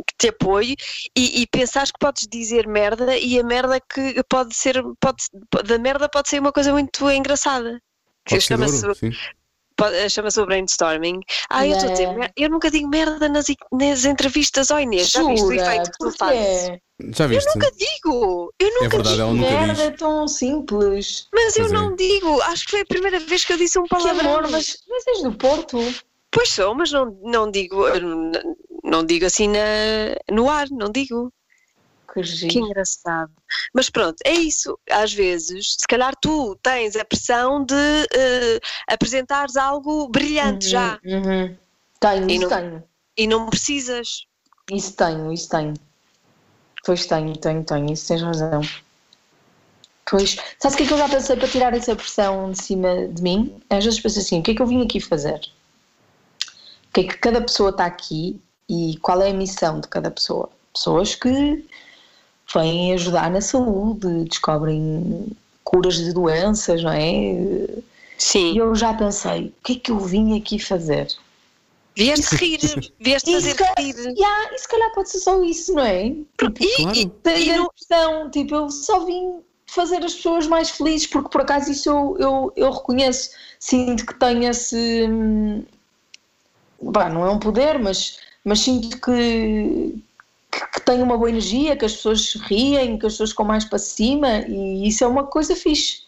que te apoie e, e pensares que podes dizer merda e a merda que pode ser pode, da merda pode ser uma coisa muito engraçada. Que chama-se chama-se o brainstorming. Ah, eu estou a dizer, Yeah. eu nunca digo merda nas, nas entrevistas, ó Inês, já viste o efeito que tu fazes? Já viste? Nunca digo, eu É nunca verdade, digo, nunca Merda, diz. é tão simples. mas eu Pois é. não digo, acho que foi a primeira vez que eu disse um Que palavrão. amor, mas, mas és do Porto. Pois sou, mas não, não digo não, digo assim na, no ar, não digo. Que Que engraçado. Mas pronto, é isso. Às vezes, se calhar tu tens a pressão de eh, apresentares algo brilhante já Uhum. Tenho, E isso não- tenho. e não precisas. Isso tenho, isso tenho. Pois tenho, tenho, tenho, isso tens razão. Pois, sabes o que é que eu já pensei para tirar essa pressão de cima de mim? Às vezes penso assim, o que é que eu vim aqui fazer? O que é que cada pessoa está aqui e qual é a missão de cada pessoa? Pessoas que vêm ajudar na saúde, descobrem curas de doenças, não é? E Sim. eu já pensei, o que é que eu vim aqui fazer? Vieste rir, vieste E fazer rir. Yeah, e se calhar pode ser só isso, não é? E, Claro. e- e a não- impressão, tipo, eu só vim fazer as pessoas mais felizes, porque por acaso isso eu, eu, eu reconheço, sinto que tenho esse. Bah, não é um poder, mas, mas sinto que, que, que tenho uma boa energia, que as pessoas riem, que as pessoas ficam mais para cima, e isso é uma coisa fixe.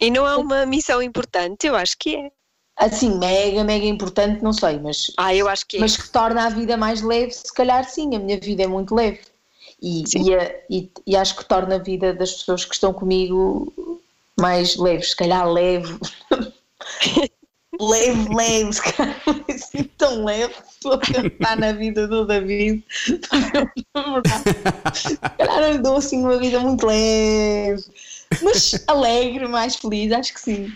e não é uma missão importante, eu acho que é. Assim, mega, mega importante, não sei, mas Ah, eu acho que é. mas que torna a vida mais leve, se calhar sim, a minha vida é muito leve. E, e, a- e- e acho que torna a vida das pessoas que estão comigo mais leve, se calhar leve. leve, leve, se calhar não é assim tão leve. Estou a pensar na vida do David. se calhar eu dou assim uma vida muito leve, mas alegre, mais feliz, acho que sim.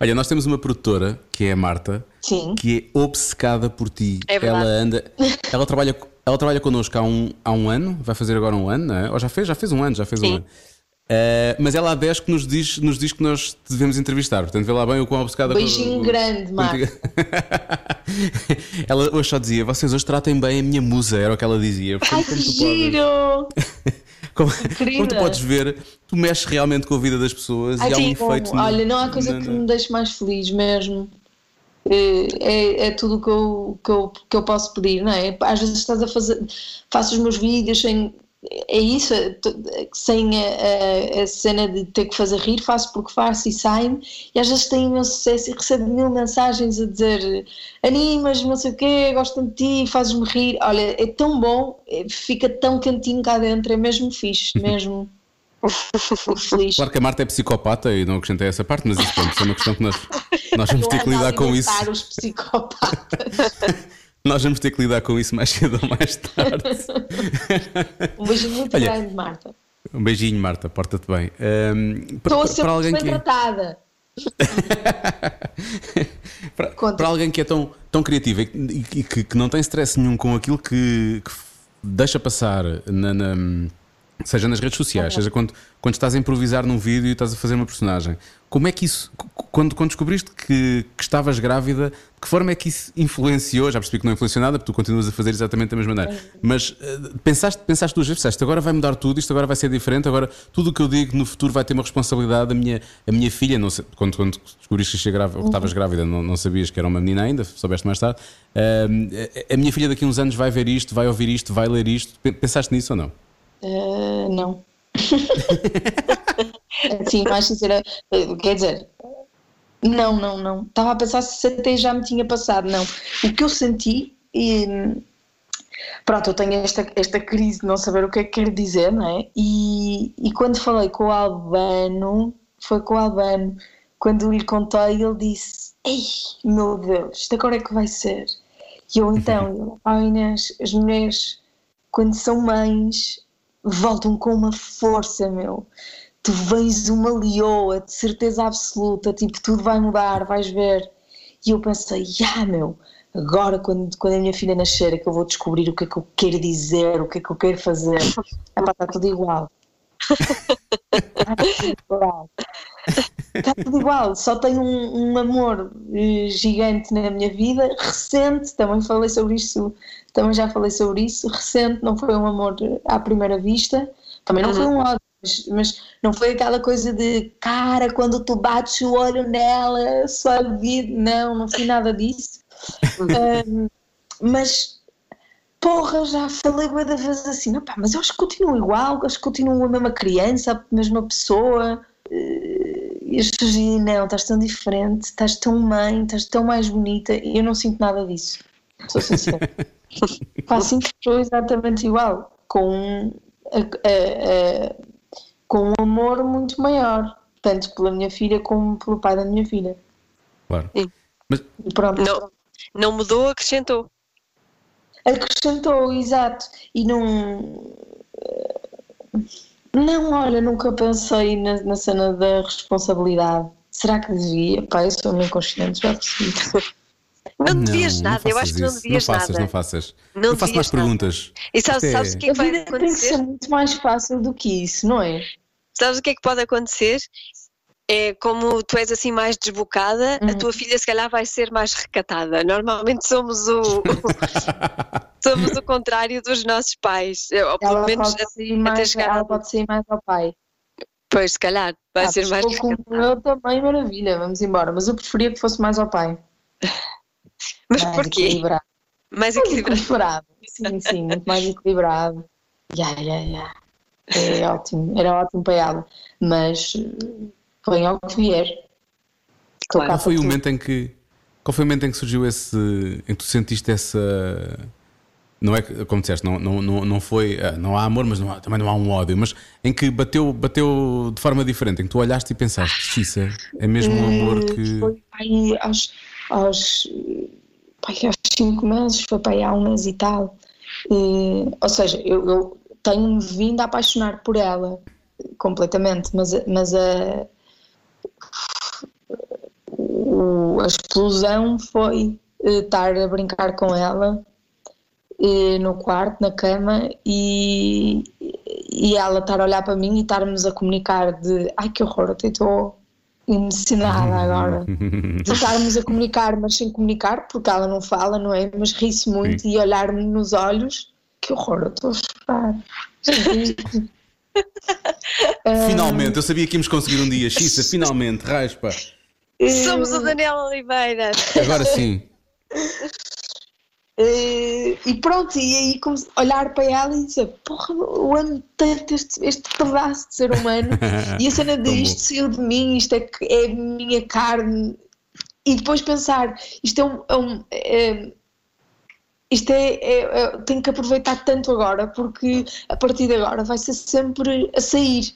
Olha, nós temos uma produtora que é a Marta, Sim. que é obcecada por ti. É verdade. ela anda, ela trabalha, ela trabalha connosco há um, há um ano, vai fazer agora um ano, não é? Ou já fez? Já fez um ano, já fez um Sim. ano. Eh, mas ela há 10 que nos diz, nos diz que nós devemos entrevistar. Portanto, vê lá bem o quão obcecada Beijinho com- grande, Marco. ela hoje só dizia: Vocês hoje tratem bem a minha musa, era o que ela dizia. Portanto, Ai, como que tu podes- giro! Como, como tu podes ver, tu mexes realmente com a vida das pessoas Ai, e há um sim, efeito. no- olha, não há coisa que me deixe mais feliz mesmo. É, é, é tudo o que eu, que, eu, que eu posso pedir, não é? Às vezes estás a fazer, faço os meus vídeos sem. É isso, é t- sem a, a- a cena de ter que fazer rir, faço porque faço e sai-me, e às vezes tenho imenso sucesso e recebo mil mensagens a dizer animas, não sei o quê, gostam de ti, fazes-me rir. Olha, é tão bom, é- fica tão cantinho cá dentro, é mesmo fixe, mesmo. Fico feliz. Claro que a Marta é psicopata e não acrescentei essa parte, mas isso pronto, é uma questão que nós, nós vamos ter é que lidar com isso. os psicopatas. Nós vamos ter que lidar com isso mais cedo ou mais tarde. Um beijinho muito Olha, grande, Marta. Um beijinho, Marta, porta-te bem. Para, Estou a ser para alguém bem que, tratada. para, para alguém que é tão, tão criativo e, que- que, que não tem stress nenhum com aquilo que, que deixa passar, na, na- seja nas redes sociais, seja quando, quando estás a improvisar num vídeo e estás a fazer uma personagem, como é que isso, quando, quando descobriste que, que estavas grávida, de que forma é que isso influenciou? Já percebi que não influenciou nada, porque tu continuas a fazer exatamente da mesma maneira, mas eh, pensaste, pensaste duas vezes, pensaste, agora vai mudar tudo, isto agora vai ser diferente, agora tudo o que eu digo no futuro vai ter uma responsabilidade. A minha, a minha filha, não sei, quando, quando descobriste que ia ser grávida, estavas não, não sabias que era uma menina ainda, soubeste mais tarde. Ahm, a, minha filha daqui a uns anos vai ver isto, vai ouvir isto, vai ler isto. Pe- Pensaste nisso ou não? Eh, não. Sim, mais sincera, eh, quer dizer, não, não, não. Estava a pensar se até já me tinha passado, não. O que eu senti, e, pronto, eu tenho esta, esta crise de não saber o que é que quer dizer, não é? E, e quando falei com o Albano, foi com o Albano, quando lhe contei, ele disse: Ei, meu Deus, isto agora é que vai ser. E eu então, eu, oh Inês, as mulheres, quando são mães, voltam com uma força, meu. Tu vens uma leoa, de certeza absoluta, tipo, tudo vai mudar, vais ver. E eu pensei, ah, meu, agora quando, quando a minha filha nascer é que eu vou descobrir o que é que eu quero dizer, o que é que eu quero fazer. Epá, está tudo igual. Está tudo igual. Só tenho um, um amor eh, gigante na minha vida, recente, também falei sobre isso, também já falei sobre isso, recente, não foi um amor à primeira vista, também não foi um ódio, mas, mas não foi aquela coisa de cara, quando tu bates o olho nela, só vida, não, não foi nada disso. Ahm, mas porra, já falei bué da vez assim, "Opá, mas eu acho que continuo igual, acho que continuo a mesma criança, a mesma pessoa. Dizem, não, estás tão diferente, estás tão mãe, estás tão mais bonita, e eu não sinto nada disso. Sou sincera. Pá, sinto que estou exatamente igual, com, a- a- a- com um amor muito maior, tanto pela minha filha como pelo pai da minha filha. Claro. Mas pronto. Não, não mudou, acrescentou. Acrescentou, exato. E não. Não, olha, nunca pensei na, na cena da responsabilidade. Será que devia? Pá, eu sou meio consciente, já percebi. Não devias não nada, eu faças acho que não devias Não faças, nada. não faças. Não Não, faço mais nada. perguntas. E sabes, Isto é- sabes o que é que vai vida tem que acontecer? ser muito mais fácil do que isso, não é? Sabes o que é que pode acontecer? É como tu és assim mais desbocada, a Uhum. tua filha se calhar vai ser mais recatada. Normalmente somos o, somos o contrário dos nossos pais. Ou pelo Ela menos até mais, chegar ela pode sair mais ao pai. Pois, se calhar, vai Ah, ser se mais recatada. eu também, maravilha, vamos embora. Mas eu preferia que fosse mais ao pai. Mas mais porquê? equilibrado. Mais Mais equilibrado. Sim, sim, muito mais equilibrado. Ya, ya, ya. É ótimo, era ótimo para ela. Mas venha ao que vier. Claro. Qual foi o momento em que qual foi o momento em que surgiu esse em que tu sentiste essa não é que, como disseste, não, não, não, não foi ah, não há amor, mas não há- também não há um ódio, mas em que bateu, bateu de forma diferente, em que tu olhaste e pensaste, Xissa, é mesmo um amor Eh, que Foi pai aos, aos, pai, aos cinco meses, foi pai há um mês e tal. Eh, ou seja, eu, eu tenho-me vindo a apaixonar por ela completamente, mas, mas a, o- a explosão foi eh, estar a brincar com ela eh, no quarto, na cama, e, e ela estar a olhar para mim e estarmos a comunicar de ai que horror, até estou emocionada agora. De estarmos a comunicar, mas sem comunicar, porque ela não fala, não é? Mas ri-se muito e olhar-me nos olhos, que horror, eu estou a chorar. Finalmente, eu sabia que íamos conseguir um dia. Xissa, finalmente, raspa. Somos o Daniel Oliveira. Agora sim. Eh, e pronto, e aí olhar para ela e dizer: Porra, eu amo tanto este, este pedaço de ser humano, e a cena de isto saiu de mim, isto é, que- é minha carne, e depois pensar: isto é um. é um- é- isto é, é- é- tenho que aproveitar tanto agora, porque a partir de agora vai ser sempre a sair.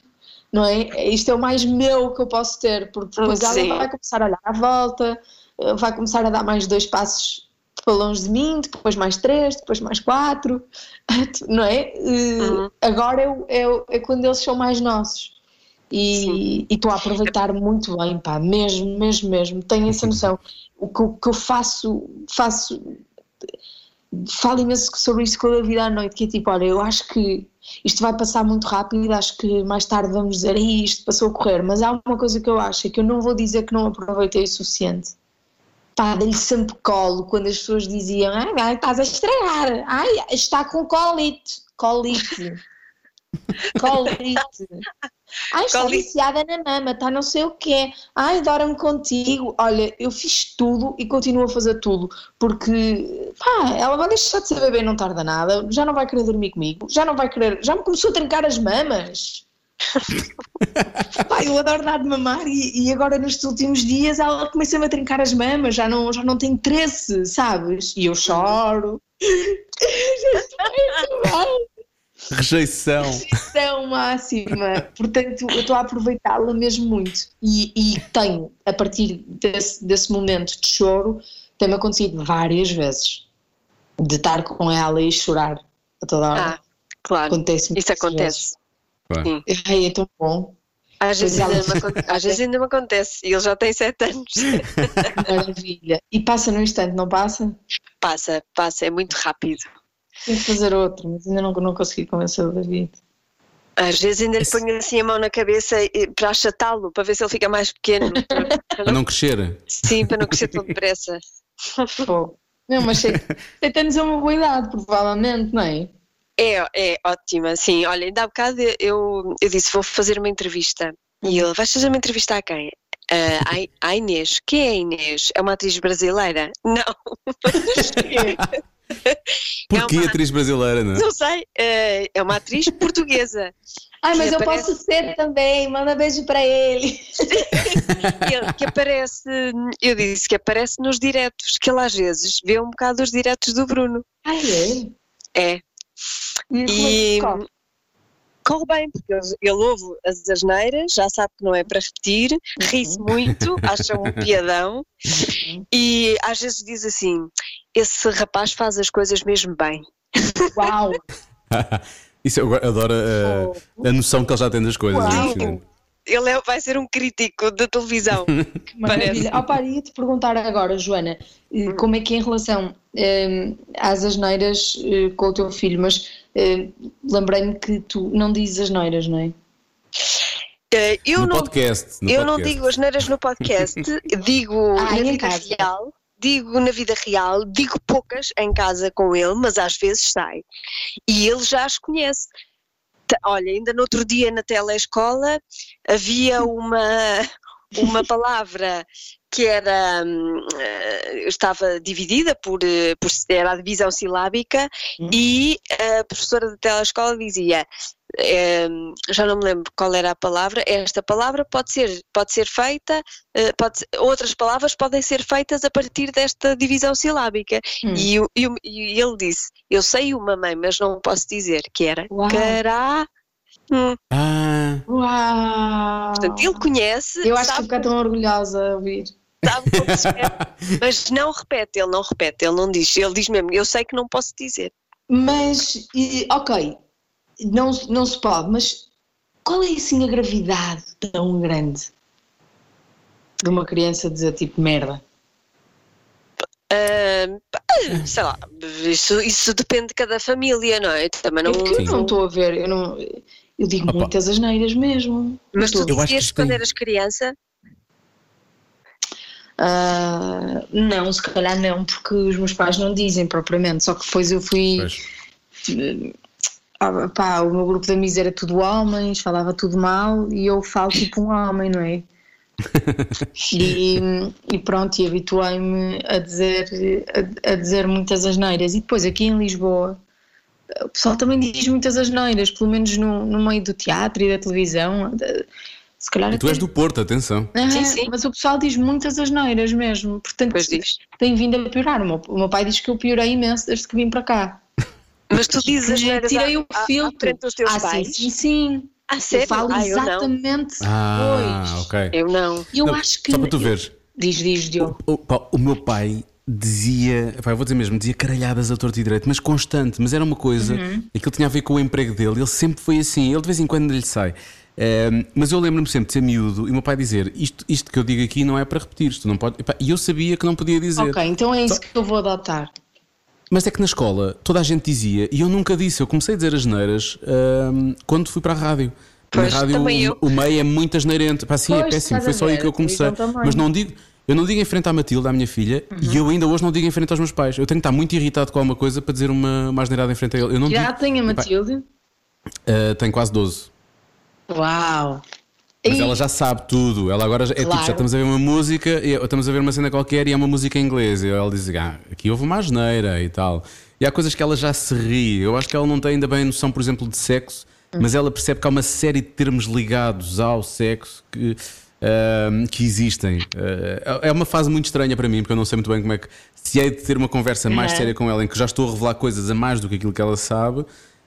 Não é? Isto é o mais meu que eu posso ter, porque depois Sim. ela vai começar a olhar à volta, eh, vai começar a dar mais dois passos para longe de mim, depois mais três, depois mais quatro, não é? Eh, Uhum. Agora é, o- o- quando eles são mais nossos. E e estou a aproveitar muito bem, pá, mesmo, mesmo, mesmo. Tenho essa noção. O que, eu- que eu faço, faço, falo imenso sobre isso com a vida à noite, que é tipo, olha, eu acho que isto vai passar muito rápido, acho que mais tarde vamos dizer, "Ei, isto passou a correr, mas há uma coisa que eu acho, é que eu não vou dizer que não aproveitei o suficiente. Pá, dei-lhe sempre colo quando as pessoas diziam, ai, ai, estás a estragar, ai, está com colite, colite, colite. Ai, está Colite. viciada na mama, está não sei o quê. Ai, adora-me contigo. Olha, eu fiz tudo e continuo a fazer tudo, porque, pá, ela vai deixar de ser bebê não tarda nada, já não vai querer dormir comigo, já não vai querer, já me começou a trincar as mamas. Pá, eu adoro dar de mamar e, e agora nestes últimos dias ela começa-me a trincar as mamas, já não, já não tem interesse, sabes? E eu choro. Rejeição. restrição máxima. Portanto, eu estou a aproveitá-la mesmo muito. E, e tenho, a partir desse, desse momento de choro, tem-me acontecido várias vezes de estar com ela e chorar a toda hora. Ah, claro. acontece Isso acontece. Claro. Ai, é tão bom. Às vezes, ela- às vezes ainda me acontece. E ele já tem sete anos. Maravilha. E passa no instante, não passa? Passa, passa, é muito rápido. Tenho que fazer outro, mas ainda não, não consegui convencer o David. Às vezes ainda lhe ponho assim a mão na cabeça para achatá-lo, para ver se ele fica mais pequeno. Para- para A não- crescer. Sim, para não crescer tão depressa. Pô. Não, mas é uma boa idade, provavelmente, não é? É, é ótima, sim. Olha, ainda há bocado eu, eu disse: vou fazer uma entrevista. E ele: vais fazer uma entrevista a quem? "Ah, à- à Inês. Quem é a Inês? É uma atriz brasileira? Não, Porquê É uma- atriz brasileira, não é? não sei. eh, é uma atriz portuguesa. Ai, mas eu aparece- posso ser também, manda beijo para ele. Ele, que aparece, eu disse que aparece nos diretos, que ele às vezes vê um bocado os diretos do Bruno. Ai, é? É. E, como é E corre? bem, porque ele, ele ouve as asneiras, já sabe que não é para repetir, ri-se muito, acha um piadão e às vezes diz assim: esse rapaz faz as coisas mesmo bem. Uau! Isso eu adoro a, a noção que ele já tem das coisas. Uau. Ele é- vai ser um crítico da televisão. Maravilha. Oh, pá, ia-te perguntar agora, Joana, eh, como é que é em relação eh, às asneiras eh, com o teu filho, mas eh, lembrei-me que tu não dizes asneiras, não é? Eh, eu no não podcast. no eu não podcast. digo as neiras no podcast, digo Ah, na em vida casa. real, digo na vida real, digo poucas em casa com ele, mas às vezes sai. E ele já as conhece. Olha, ainda no outro dia na telescola havia uma, uma palavra que era hum, eh, estava dividida por, eh, por era a divisão silábica Hum. e a professora da telescola dizia eh, já não me lembro qual era a palavra esta palavra pode ser pode ser feita eh, pode outras palavras podem ser feitas a partir desta divisão silábica Hum. e, e e ele disse eu sei uma mãe mas não posso dizer que era Uau. cará Hum, Ah, Uau! portanto ele conhece Eu acho que sabe vou ficar tão orgulhosa a ouvir. sabe como mas não repete, ele não repete, ele não diz, ele diz mesmo, eu sei que não posso dizer. Mas, e, ok, não, não se pode, mas qual é assim a gravidade tão grande de uma criança dizer tipo merda? Pá, sei lá, isso, isso depende de cada família, não é? Também não. porque eu não estou a ver, eu não, Eu digo Opa. muitas asneiras mesmo. Mas tu dizias quando tem- eras criança? Ah, não, se calhar não, porque os meus pais não dizem propriamente, só que depois eu fui. Pois. Ah, pá, o meu grupo de amigos era tudo homens, falava tudo mal e eu falo tipo um homem, não é? e, e pronto, e habituei-me a dizer, a, a dizer muitas asneiras. E depois aqui em Lisboa, o pessoal também diz muitas asneiras, pelo menos no, no meio do teatro e da televisão. Se calhar E tu és até- do Porto, atenção. ah, Sim, sim. Mas o pessoal diz muitas asneiras mesmo. Portanto, Pois diz. tem vindo a piorar. O meu, o meu pai diz que eu piorei imenso desde que vim para cá. Mas tu dizes as neiras Tirei à, o à- à filtro. teus ah, pais? sim, sim, sim. Ah, sério? Eu falo Ah, eu exatamente. Ah, Pois. ok. Eu não. Eu Não, acho que. Só para tu veres. Diz, diz, Diogo. O, pá, o meu pai dizia, pá, eu vou dizer mesmo, dizia caralhadas a torto e direito, mas constante, mas era uma coisa, Uhum. aquilo tinha a ver com o emprego dele, ele sempre foi assim, ele de vez em quando lhe sai. Ehm, mas eu lembro-me sempre de ser miúdo e o meu pai dizer: isto, isto que eu digo aqui não é para repetir, isto não pode. E eu sabia que não podia dizer. Ok, então é isso que eu vou adotar. Mas é que na escola toda a gente dizia e eu nunca disse. Eu comecei a dizer as neiras quando fui para a rádio. Pois, na rádio o, o meio é muito asneirento. Pá, sim, é Pois, péssimo. estás Foi só aí que eu comecei. também. Mas não digo. Eu não digo em frente à Matilde, à minha filha, e eu ainda hoje não digo em frente aos meus pais. Eu tenho que estar muito irritado com alguma coisa para dizer uma, uma asneirada em frente a ele. Eu não Já digo. tem a Matilde? ah, tenho quase 12. Uau! Mas ela já sabe tudo. Ela agora já- é tipo, Claro. já estamos a ver uma música, estamos a ver uma cena qualquer e é uma música em inglês. E ela diz: ah, aqui houve uma asneira e tal. E há coisas que ela já se ri. Eu acho que ela não tem ainda bem noção, por exemplo, de sexo, mas ela percebe que há uma série de termos ligados ao sexo que. ahm, que existem. Ah, é uma fase muito estranha para mim, porque eu não sei muito bem como é que. Se é de ter uma conversa mais Uhum. séria com ela, em que já estou a revelar coisas a mais do que aquilo que ela sabe,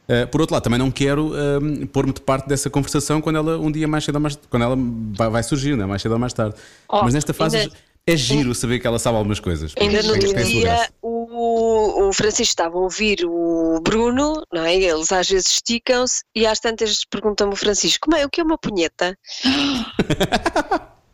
Uh, por outro lado, também não quero um, pôr-me de parte dessa conversação quando ela um dia mais cedo ou mais quando ela vai, vai surgir, né? mais cedo ou mais tarde. Oh, Mas nesta fase ainda- é giro saber que ela sabe algumas coisas. Ainda no sua dia o, o Francisco estava a ouvir o Bruno, não é? Eles às vezes esticam-se e às tantas perguntam-me o Francisco, mãe, o que é uma punheta?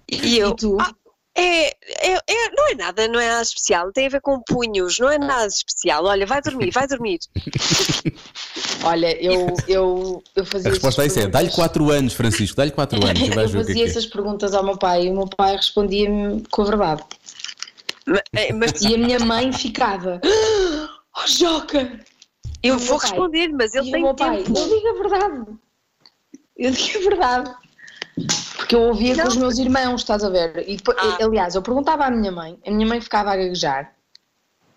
e eu, E tu? "Ah, é, é, é- não é nada, não é nada especial, tem a ver com punhos, não é nada especial. Olha, vai dormir, vai dormir. Olha, eu, eu, eu fazia. A resposta a essas isso é: dá-lhe perguntas- 4 anos, Francisco, dá-lhe 4 anos Eu o que é fazia é. essas perguntas ao meu pai e o meu pai respondia-me com a verdade. Ma- eh, Mas E a minha mãe ficava. Oh, Joca! eu vou pai. responder, mas ele e o tem meu pai, tempo. eu digo a verdade. Eu digo a verdade. Porque eu ouvia com os meus irmãos, estás a ver? E Ah. aliás, eu perguntava à minha mãe, a minha mãe ficava a gaguejar.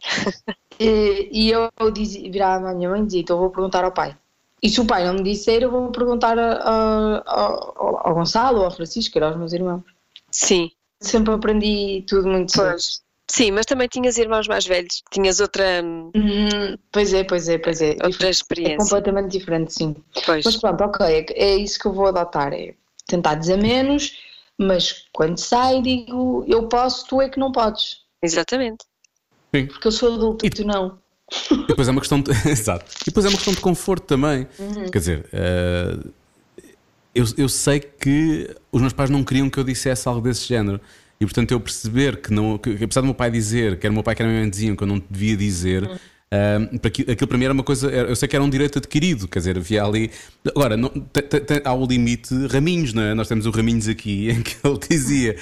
e, e eu dizia, virava à minha mãe e dizia: então eu vou perguntar ao pai. E se o pai não me disser, eu vou perguntar a- a- ao, ao Gonçalo ou ao Francisco, que eram os meus irmãos. Sim, Sempre aprendi tudo muito pois. Sim, mas também tinhas irmãos mais velhos, tinhas outra, Uhum, pois é, pois é, pois é. outra É experiência. completamente diferente, sim. Pois. Mas pronto, ok, é, é isso que eu vou adotar, é tentar dizer menos, mas quando sai digo, eu posso, tu é que não podes, Exatamente. porque eu sou adulto e tu não. E depois é uma questão de. Exato. E depois é uma questão de conforto também. Uhum. Quer dizer, eh, eu, eu sei que os meus pais não queriam que eu dissesse algo desse género. E portanto eu perceber que, não, que, que apesar do meu pai dizer, quer o meu pai, quer a minha mãe diziam que eu não devia dizer, Uhum. Eh, para aquilo, para mim era uma coisa, eu sei que era um direito adquirido, quer dizer, havia ali. Agora, não, te- te- te- há o limite Raminhos, não é? Nós temos o Raminhos aqui, em que ele dizia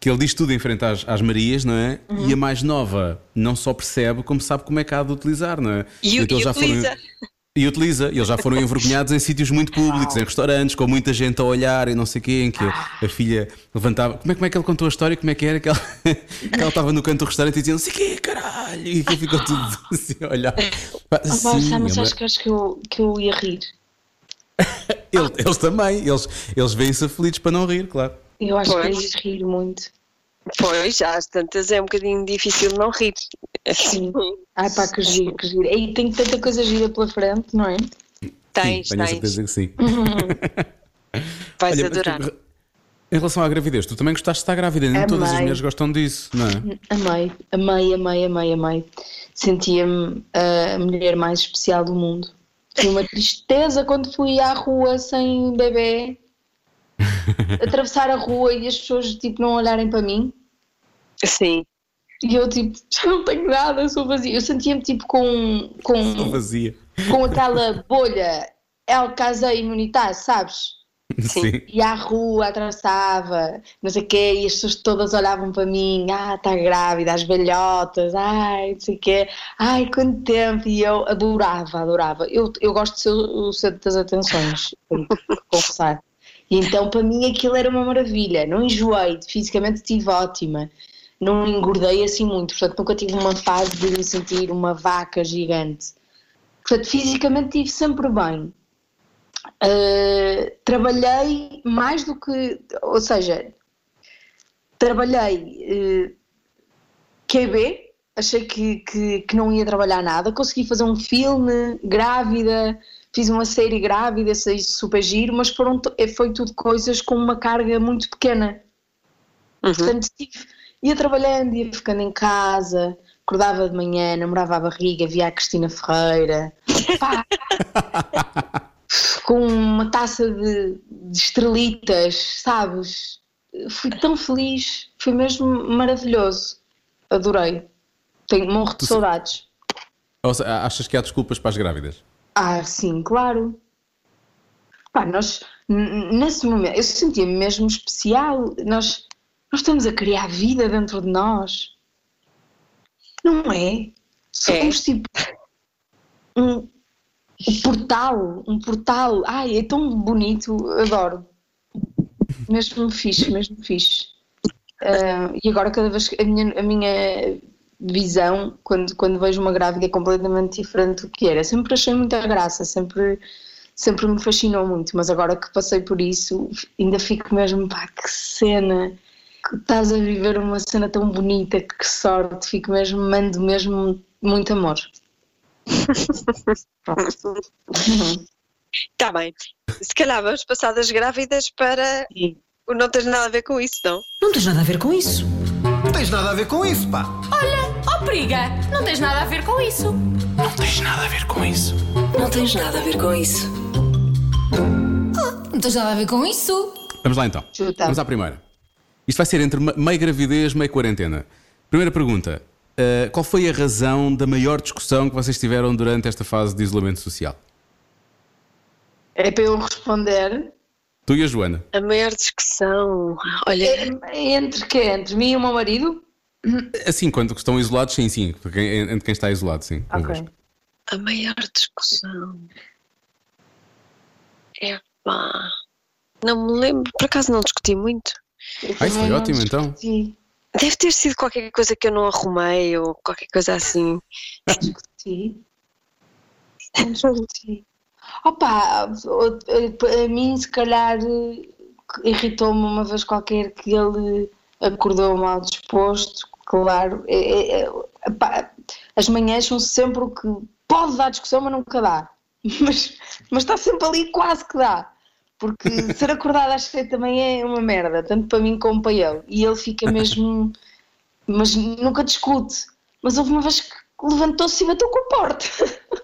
que ele diz tudo em frente às, às Marias, não é? Uhum. E a mais nova não só percebe, como sabe como é que há de utilizar, não é? E, eles e já foram- utiliza. E utiliza, e eles já foram envergonhados em sítios muito públicos, em restaurantes, com muita gente a olhar e não sei o quê, em que a filha levantava. Como é, como é que ele contou a história? Como é que era? Que ela, que ela estava no canto do restaurante e dizia não sei o quê, caralho! E que ficou tudo assim a olhar. Ah, sim, mas é acho que, acho que, eu, que eu ia rir. Ele- eles também, eles, eles veem-se aflitos para não rir, claro. Eu acho que Pois. ia rir muito. Pois, já às tantas é um bocadinho difícil não rir. Sim. Ai pá, que giro, que giro. E tem tanta coisa gira pela frente, não é? Tens, sim, tenho a tens. certeza que sim. Vais Olha, adorar. mas, Em relação à gravidez, tu também gostaste de estar grávida, nem todas as Amei. mulheres gostam disso, não é? Amei, amei, amei, amei, amei. Sentia-me a mulher mais especial do mundo. Tive uma tristeza quando fui à rua sem bebê, atravessar a rua e as pessoas tipo não olharem para mim. Sim. E eu tipo, já não tenho nada, sou vazia. Eu sentia-me tipo com, com, vazia. com aquela bolha é o casa imunitário, sabes? Sim. Ia à rua, atravessava, não sei o quê, e as pessoas todas olhavam para mim, ah, está grávida, as velhotas, ai, não sei o quê, ai, quanto tempo, e eu adorava, adorava. Eu, eu gosto de ser o o centro das atenções, tenho que confessar. Então para mim aquilo era uma maravilha, não enjoei, fisicamente estive ótima, não engordei assim muito, portanto nunca tive uma fase de me sentir uma vaca gigante. Portanto, fisicamente estive sempre bem. Uh, trabalhei mais do que, ou seja, trabalhei uh, QB, achei que, que, que não ia trabalhar nada, consegui fazer um filme grávida, fiz uma série grávida, sei super giro, mas foram, eh, foi tudo coisas com uma carga muito pequena. Portanto, estive, ia trabalhando, ia ficando em casa, acordava de manhã, namorava a barriga, via a Cristina Ferreira, pá, com uma taça de, de estrelitas, sabes? Fui tão feliz, foi mesmo maravilhoso. Adorei. Tenho, morro de saudades. Ou seja, achas que há desculpas para as grávidas? Ah, sim, claro. Pá, nós, nesse momento, eu sentia-me mesmo especial. Nós, nós estamos a criar vida dentro de nós. Não é? Somos tipo um, um portal, um portal. Ai, é tão bonito, adoro. Mesmo fixe, mesmo fixe. Ah, e agora cada vez que a minha, a minha visão quando, quando vejo uma grávida é completamente diferente do que era. Sempre achei muita graça, sempre, sempre me fascinou muito, mas agora que passei por isso ainda fico mesmo, pá, que cena, que estás a viver uma cena tão bonita, que sorte, fico mesmo, mando mesmo muito amor. Está bem. Se calhar vamos passar das grávidas para. Sim. o Não tens nada a ver com isso, não? Não tens nada a ver com isso. Não tens nada a ver com isso, pá. Oh, periga, não tens nada a ver com isso. Não tens nada a ver com isso. Não tens nada a ver com isso. Não tens nada a ver com isso. Vamos lá então. Chuta. Vamos à primeira. Isto vai ser entre me- meio gravidez, meio quarentena. Primeira pergunta. Uh, qual foi a razão da maior discussão que vocês tiveram durante esta fase de isolamento social? É para eu responder Tu e a Joana. A maior discussão. Olha, É entre quê? Entre mim e o meu marido? Assim, quando estão isolados, sim, sim. Entre quem está isolado, sim. convosco. a maior discussão. É pá. Não me lembro. Por acaso não discuti muito. Ah, isso foi ótimo, então. Deve ter sido qualquer coisa que eu não arrumei ou qualquer coisa assim. discuti. Não discuti. Opa, a mim se calhar irritou-me uma vez qualquer que ele acordou mal disposto, claro. É, é, é, pá, as manhãs são sempre o que pode dar discussão, mas nunca dá. Mas, mas está sempre ali quase que dá. Porque ser acordado às sete também é uma merda, tanto para mim como para ele. E ele fica mesmo. Mas nunca discute. Mas houve uma vez que levantou-se e bateu com a porta.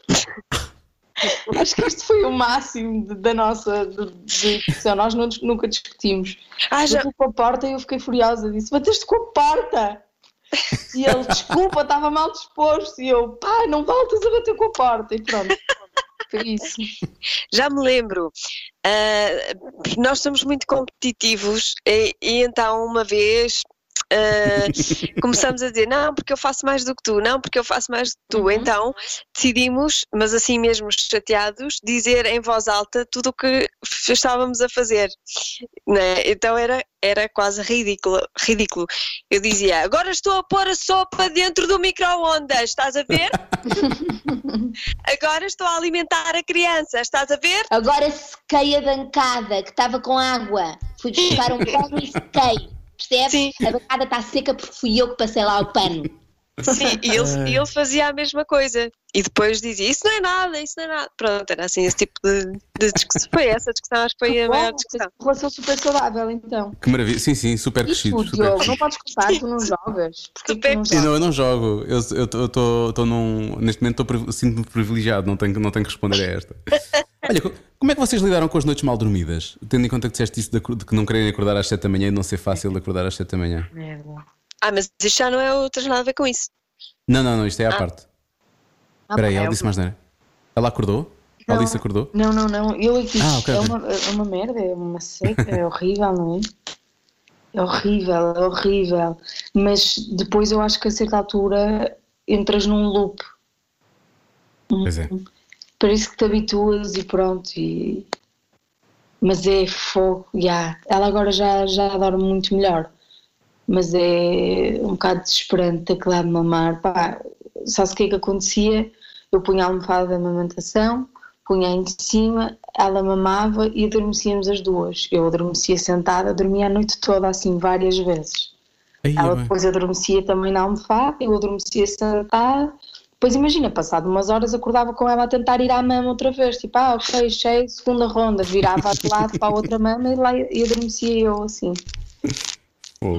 Acho que este foi o máximo de- da nossa discussão. Nós não nunca discutimos. Ah, já. Com a porta e eu fiquei furiosa. Disse: Bateste com a porta! E ele, desculpa, estava mal disposto. E eu, pá, não voltas a bater com a porta. E pronto. Foi isso. Já me lembro, ah, nós somos muito competitivos e, e então uma vez ah, começamos a dizer não porque eu faço mais do que tu, não porque eu faço mais do que tu, então decidimos, mas assim mesmo chateados, dizer em voz alta tudo o que estávamos a fazer, né? então era, era quase ridículo, ridículo. Eu dizia, agora estou a pôr a sopa dentro do micro-ondas, estás a ver? Agora estou a alimentar a criança, estás a ver? Agora sequei a bancada que estava com água. Fui buscar um pano e sequei. Percebes? Sim. A bancada está seca porque fui eu que passei lá o pano. Sim, e ele, e ele fazia a mesma coisa. E depois dizia: Isso não é nada, isso não é nada. Pronto, era assim esse tipo de, de discussão. Foi essa discussão, acho que foi a maior discussão. relação super saudável, então. Que maravilha. Sim, sim, super tu. Super Diogo, não podes contar, tu não jogas. Porquê que tu não Sim, jogas? não, eu não jogo. Eu estou num. Neste momento sinto-me privilegiado, não tenho, não tenho que responder a esta. Olha, co- como é que vocês lidaram com as noites mal dormidas? Tendo em conta que disseste isso de, de que não quererem acordar às 7 da manhã e não ser fácil de acordar às 7 da manhã. Ah, mas isto já não é o tens nada a ver com isso. Não, não, não, isto é à parte. Ah, Espera aí, pá, ela disse mais nada. Ela acordou? A Alice acordou? Não, não, não. Eu que Ah, ok, é, uma, é uma merda, é uma seca, é horrível, não é? É horrível, é horrível. Mas depois eu acho que a certa altura entras num loop. Pois é. Para isso que te habituas e pronto. E... Mas é fogo, já. Ela agora já, já dorme muito melhor. Mas é um bocado desesperante ter que dar de mamar. Pá, sabe o que é que acontecia? Eu punha a almofada da amamentação, punha em cima, ela mamava e adormecíamos as duas. Eu adormecia sentada, dormia a noite toda, assim, várias vezes. Aí, Ela depois adormecia também na almofada, eu adormecia sentada. Depois imagina, passado umas horas acordava com ela a tentar ir à mama outra vez, tipo, ah, ok, cheio, segunda ronda, virava de lado para a outra mama e lá e adormecia eu assim.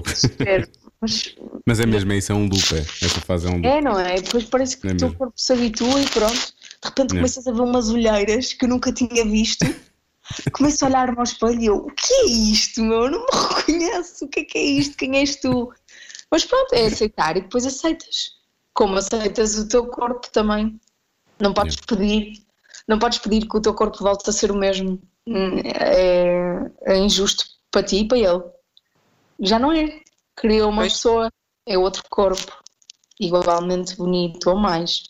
Espero. Mas Mas é mesmo, é isso é um loop, é. Essa fase é um loop. é, não é? Depois parece que É o teu corpo se habitua e pronto. De repente É. começas a ver umas olheiras que eu nunca tinha visto. Começo a olhar-me ao espelho e eu, o que é isto, meu? Eu não me reconheço. O que é que é isto? Quem és tu? Mas pronto, é aceitar e depois aceitas. Como aceitas o teu corpo também. Não podes pedir, não podes pedir que o teu corpo volte a ser o mesmo. Hum, É, é injusto para ti e para ele. Já não é. Criou uma Pois. pessoa, é outro corpo, igualmente bonito ou mais.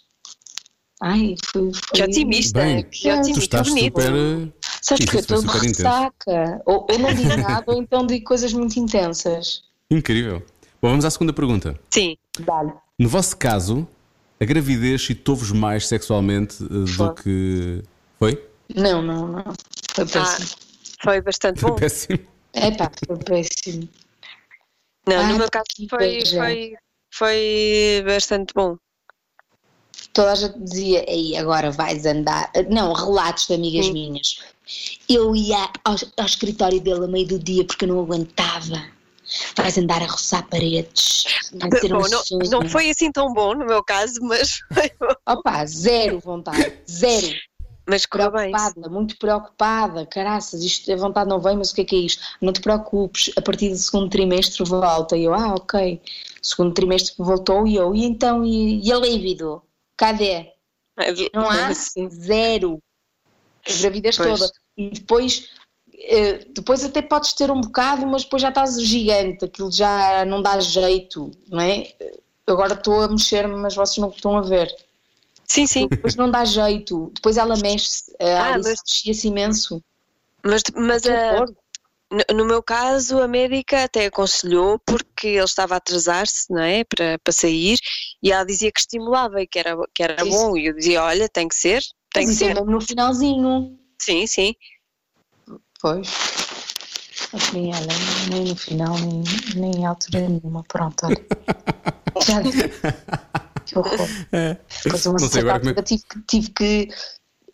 Ai, foi. foi... Que otimista. Bem, que É, otimista. Tu estás bonito. super. eh, Sabes que eu foi estou de ressaca. Ou, ou não digo nada, ou então digo coisas muito intensas. Incrível. Bom, vamos à segunda pergunta. Sim. Dá-lhe. No vosso caso, a gravidez citou-vos mais sexualmente eh, do Foi. que. Foi? Não, não, não. Foi péssimo. Foi bastante bom. Péssimo. É pá, foi péssimo. Não, Ai, no meu caso foi, foi, foi bastante bom. Toda a gente dizia, aí agora vais andar. Não, relatos de amigas Sim. minhas. Eu ia ao, ao escritório dele a meio do dia porque eu não aguentava. Vais andar a roçar paredes. Vai ser um Bom, não, sonho. não foi assim tão bom no meu caso, mas, foi bom. Opa, zero vontade. Zero. mas correu bem. Preocupada, muito preocupada. Caraças, isto a vontade não vem, mas o que é que é isto? Não te preocupes, a partir do segundo trimestre volta. E eu, ah, ok. Segundo trimestre voltou e eu, e então, e, e a líbido? Cadê? Não há? Zero. A gravidez Pois. toda. E depois, depois até podes ter um bocado, mas depois já estás gigante, aquilo já não dá jeito, não é? Agora estou a mexer-me, mas vocês não estão a ver. Sim, sim. Depois não dá jeito. Depois ela mexe-se. A Ah, mas- mexia-se imenso. Mas, mas Que a- no- meu caso, a médica até aconselhou porque ele estava a atrasar-se, não é? Para, para sair e ela dizia que estimulava e que era, que era Isso. bom. E eu dizia: Olha, tem que ser, tem que Mas isso é ser. no finalzinho. Sim, sim. Pois. Nem, olha, nem no final, nem, nem em altura nenhuma. Pronto, olha. Já Que horror. Depois, uma Não sei certa agora como é tive, que- tive que.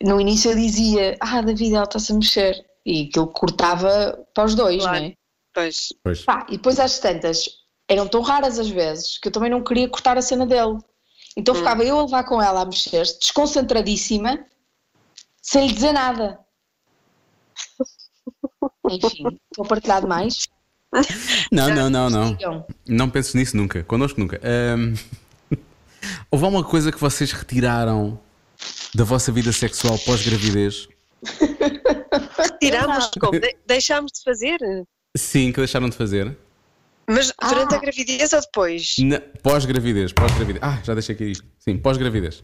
No início eu dizia: Ah, David, ela está-se a mexer. E aquilo cortava para os dois, Claro. não é? Pois. Pois. Pá, e depois às tantas, eram tão raras as vezes que eu também não queria cortar a cena dele. Então Hum. ficava eu a levar com ela a mexer-se, desconcentradíssima, sem lhe dizer nada. Enfim, estou a partilhar demais. Não, não, não, não. Não penses nisso nunca. Connosco nunca. Ahm, Houve alguma coisa que vocês retiraram da vossa vida sexual pós-gravidez? Tirámos, como? De- deixámos de fazer? Sim, que deixaram de fazer? Mas durante Ah. a gravidez ou depois? Pós-gravidez, pós-gravidez. Ah, já deixei aqui isto. Sim, pós-gravidez.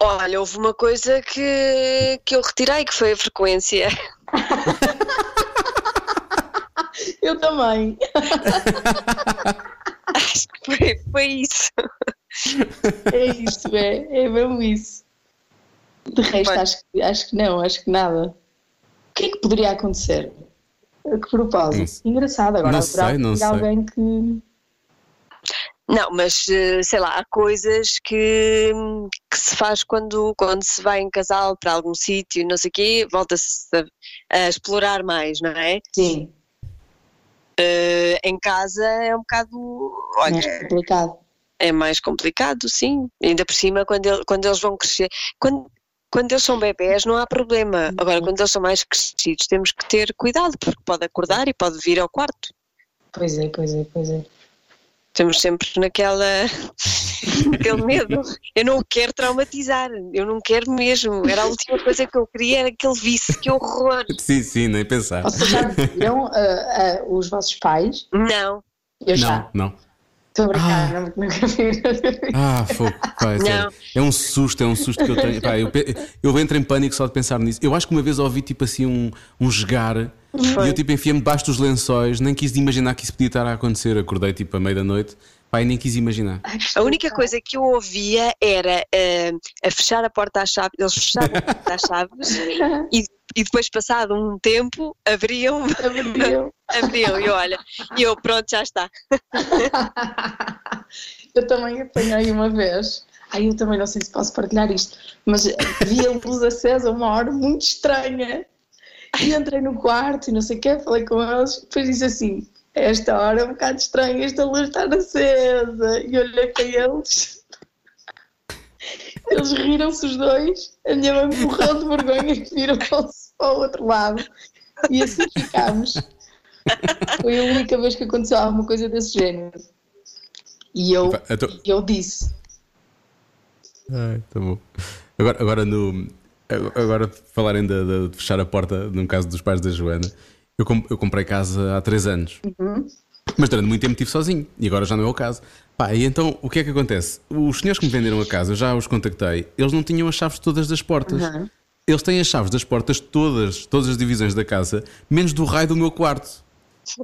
Olha, houve uma coisa que, que eu retirei, que foi a frequência. Eu também. Acho que foi, foi isso. É isso, é, é mesmo isso. De resto, acho que, acho que não, acho que nada. O que é que poderia acontecer? A Que propósito? Engraçado, agora Não sei, não sei. alguém que. Não, mas eh, sei lá, há coisas que, que se faz quando, quando se vai em casal para algum sítio, não sei o quê, volta-se a, a explorar mais, não é? Sim, Eh, em casa é um bocado, olha, mais complicado. é mais complicado, sim. Ainda por cima, quando, ele- quando eles vão crescer. Quando, quando eles são bebés, não há problema. Agora, quando eles são mais crescidos, temos que ter cuidado, porque pode acordar e pode vir ao quarto. Pois é, pois é, pois é. Estamos sempre naquela. aquele medo. Eu não o quero traumatizar, eu não quero mesmo. Era a última coisa que eu queria, era que ele visse, que horror. Sim, sim, nem pensar. Vocês já viram ah, ah, os vossos pais? Não, Eu já. Não, não. Estou a brincar, não, nunca vi. Ah, fogo. Pá, é, é um susto, é um susto que eu tenho. Pá, eu, eu entro em pânico só de pensar nisso. Eu acho que uma vez ouvi tipo assim um, um jogar e eu tipo enfiei-me debaixo dos lençóis, nem quis imaginar que isso podia estar a acontecer. Acordei tipo à meia da noite, pá, e nem quis imaginar. a única coisa que eu ouvia era ah, a fechar a porta às chaves, eles fechavam a porta às chaves e, e depois, passado um tempo, abriam, Abriu. abriam e olha, e eu, pronto, já está. Eu também apanhei uma vez. Ai, eu também não sei se posso partilhar isto, mas vi a luz acesa uma hora muito estranha. E entrei no quarto e não sei o quê, falei com eles, depois disse assim: Esta hora é um bocado estranha, esta luz está acesa. E olhei para eles. Eles riram-se os dois, a minha mãe morreu de vergonha e viram-se para o outro lado. E assim ficámos. Foi a única vez que aconteceu alguma coisa desse género. E eu, Pá, então- eu disse: Ai, tá bom. Agora, agora no. Agora falarem de, de- de fechar a porta, no caso dos pais da Joana, eu, com- eu comprei casa há três anos. Mas durante muito tempo estive sozinho e agora já não é o caso. Pá, e então o que é que acontece? Os senhores que me venderam a casa, eu já os contactei, eles não tinham as chaves todas das portas. Eles têm as chaves das portas todas, todas as divisões da casa, menos do raio do meu quarto.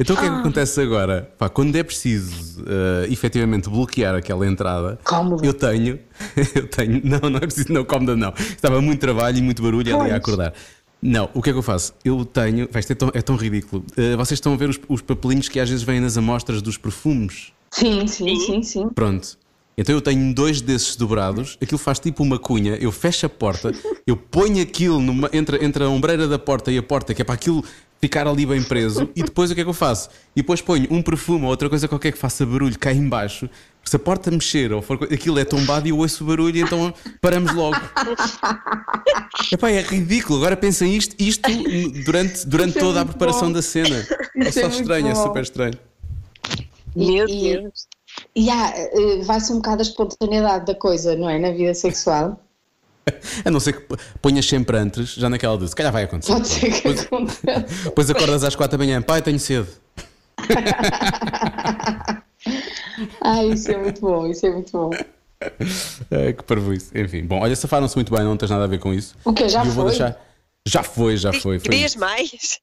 Então o que é que acontece agora? Pá, quando é preciso eh, efetivamente bloquear aquela entrada, Cómoda. eu tenho, eu tenho, não, não é preciso, não, cómoda não. Estava muito trabalho e muito barulho ali a Pois. acordar. Não, o que é que eu faço? Eu tenho, vai, isto é tão, é tão ridículo. Eh, vocês estão a ver os, os papelinhos que às vezes vêm nas amostras dos perfumes? Sim, sim, sim, sim. Pronto. Então eu tenho dois desses dobrados, aquilo faz tipo uma cunha, eu fecho a porta, eu ponho aquilo numa- entre, entre a ombreira da porta e a porta, que é para aquilo ficar ali bem preso, e depois o que é que eu faço? E depois ponho um perfume ou outra coisa qualquer que faça barulho cá em baixo, se a porta mexer ou for, aquilo é tombado e eu ouço o barulho e então paramos logo. Epá, é ridículo. Agora pensem isto, isto durante, durante é toda a preparação bom. da cena. É Isso é só estranho, é bom. super estranho. Meu E- Deus. E há, eh, vai-se um bocado a espontaneidade da coisa, não é? Na vida sexual. A não ser que ponhas sempre antes, já naquela de se calhar vai acontecer. Pode ser que Pois- aconteça. Depois acordas às quatro da manhã, pai, tenho sede. Ah, isso é muito bom, isso é muito bom. É, que parvoíce. Enfim, bom, olha, safaram-se muito bem, não tens nada a ver com isso. O quê? Já foi? deixar. Já foi, já foi. foi Querias mais?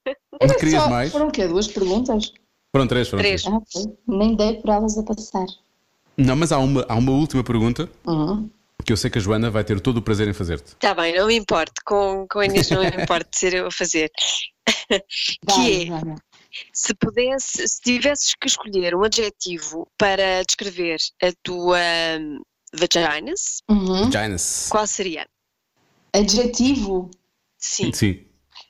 Querias mais? Foram o quê? Duas perguntas? Foram três, foram Três. três. Ah. Nem dei por elas a passar. Não, mas há uma, há uma última pergunta Uhum. que eu sei que a Joana vai ter todo o prazer em fazer-te. Está Tá bem, não me importo. Com, com a Inês não me importo de ser eu a fazer. Vai, que é, Joana. se pudesse, se tivesses que escolher um adjetivo para descrever a tua hum, vaginas, Uhum. Qual seria? Adjetivo. Sim. Sim.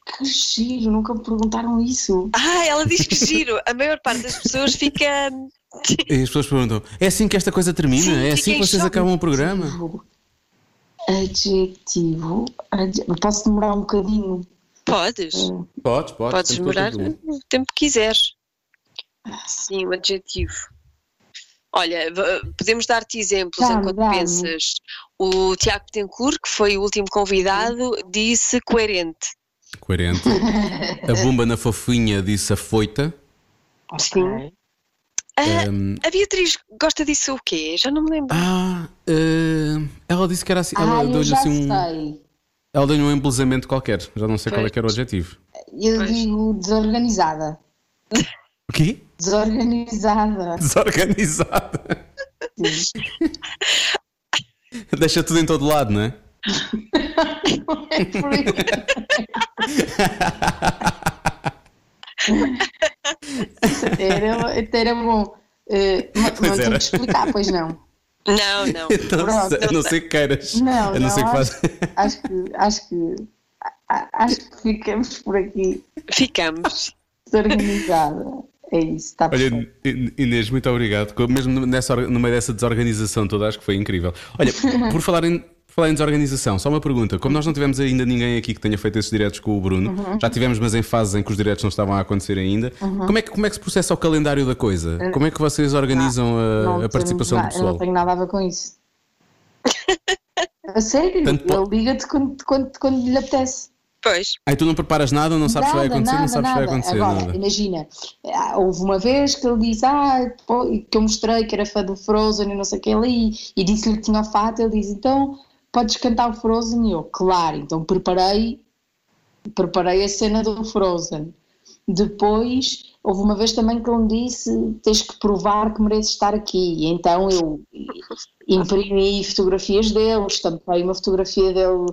Que giro, nunca me perguntaram isso. Ah, ela diz que giro. A maior parte das pessoas fica. E as pessoas perguntam: é assim que esta coisa termina? Sim, é assim que vocês choque. acabam o programa? Adjetivo. Adje- Posso demorar um bocadinho? Podes. Podes, podes. Podes o demorar o tempo que quiseres. Sim, o adjetivo. Olha, podemos dar-te exemplos Dá-me, enquanto dá-me. pensas. O Tiago Tencourt, que foi o último convidado, disse coerente. Coerente. A bomba na fofinha disse afoita. Sim. Ah, Hum, a Beatriz gosta disso o quê? Já não me lembro. Ah, eh, ela disse que era assim. Ela Ah, eu deu-lhe assim um. sei. Ela deu-lhe um embelezamento qualquer. Já não sei qual é Pois. que era o objetivo. Eu Pois. digo desorganizada. O quê? Desorganizada. Desorganizada. Sim. Deixa tudo em todo lado, não é? É por isso. Era, até era bom. Mas era. tenho que explicar, pois não. Não, não. Então, Pronto. a não ser que queiras. Não, a não, não, ser que acho, faz. acho que acho que acho que ficamos por aqui Ficamos. desorganizada. É isso, está Olha, perfeito. Inês, muito obrigado. Mesmo nessa, no meio dessa desorganização toda, acho que foi incrível. Olha, por falar em, falar em desorganização, só uma pergunta. Como nós não tivemos ainda ninguém aqui que tenha feito esses diretos com o Bruno, Uhum. já tivemos, mas em fases em que os diretos não estavam a acontecer ainda, como, é que, como é que se processa o calendário da coisa? Como é que vocês organizam a- Não a, participação do na- Eu pessoal? não tenho nada a ver com isso. A sério, Tanto ele liga-te quando, quando, quando lhe apetece. Pois. Aí tu não preparas nada, não sabes o que vai Nada, acontecer, não nada, sabes o que vai nada. acontecer. Agora, nada. imagina, ah, houve uma vez que ele disse ah, que eu mostrei que era fã do Frozen e não sei o que ali, e disse-lhe que tinha o fato, ele disse, então podes cantar o Frozen? E eu, claro, então preparei, preparei a cena do Frozen. Depois, houve uma vez também que ele me disse, tens que provar que mereces estar aqui, e então eu imprimi fotografias dele, estampei uma fotografia dele,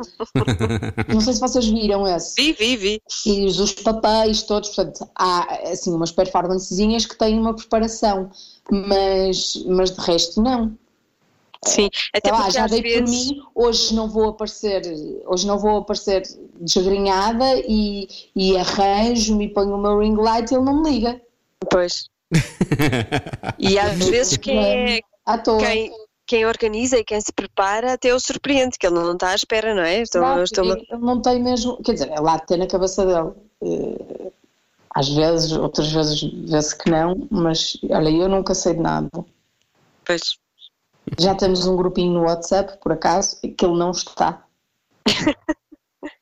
não sei se vocês viram esse Vi, vi, vi. e os os papéis todos, portanto, há assim umas performancezinhas que têm uma preparação, mas, mas de resto não. Sim. Até lá, porque já às dei por vezes. mim, hoje não vou aparecer, hoje não vou aparecer desgrenhada e, e arranjo-me e ponho o meu ring light e ele não me liga. Pois. E às vezes quem, é, quem, quem organiza e quem se prepara até o surpreende, que ele não está à espera, não é? Então, Exato, eu estou ele ele não tem mesmo, quer dizer, é lá de ter na cabeça dele. Eh, Às vezes, outras vezes vê-se que não, mas olha, eu nunca sei de nada. Pois. Já temos um grupinho no WhatsApp, por acaso, que ele não está.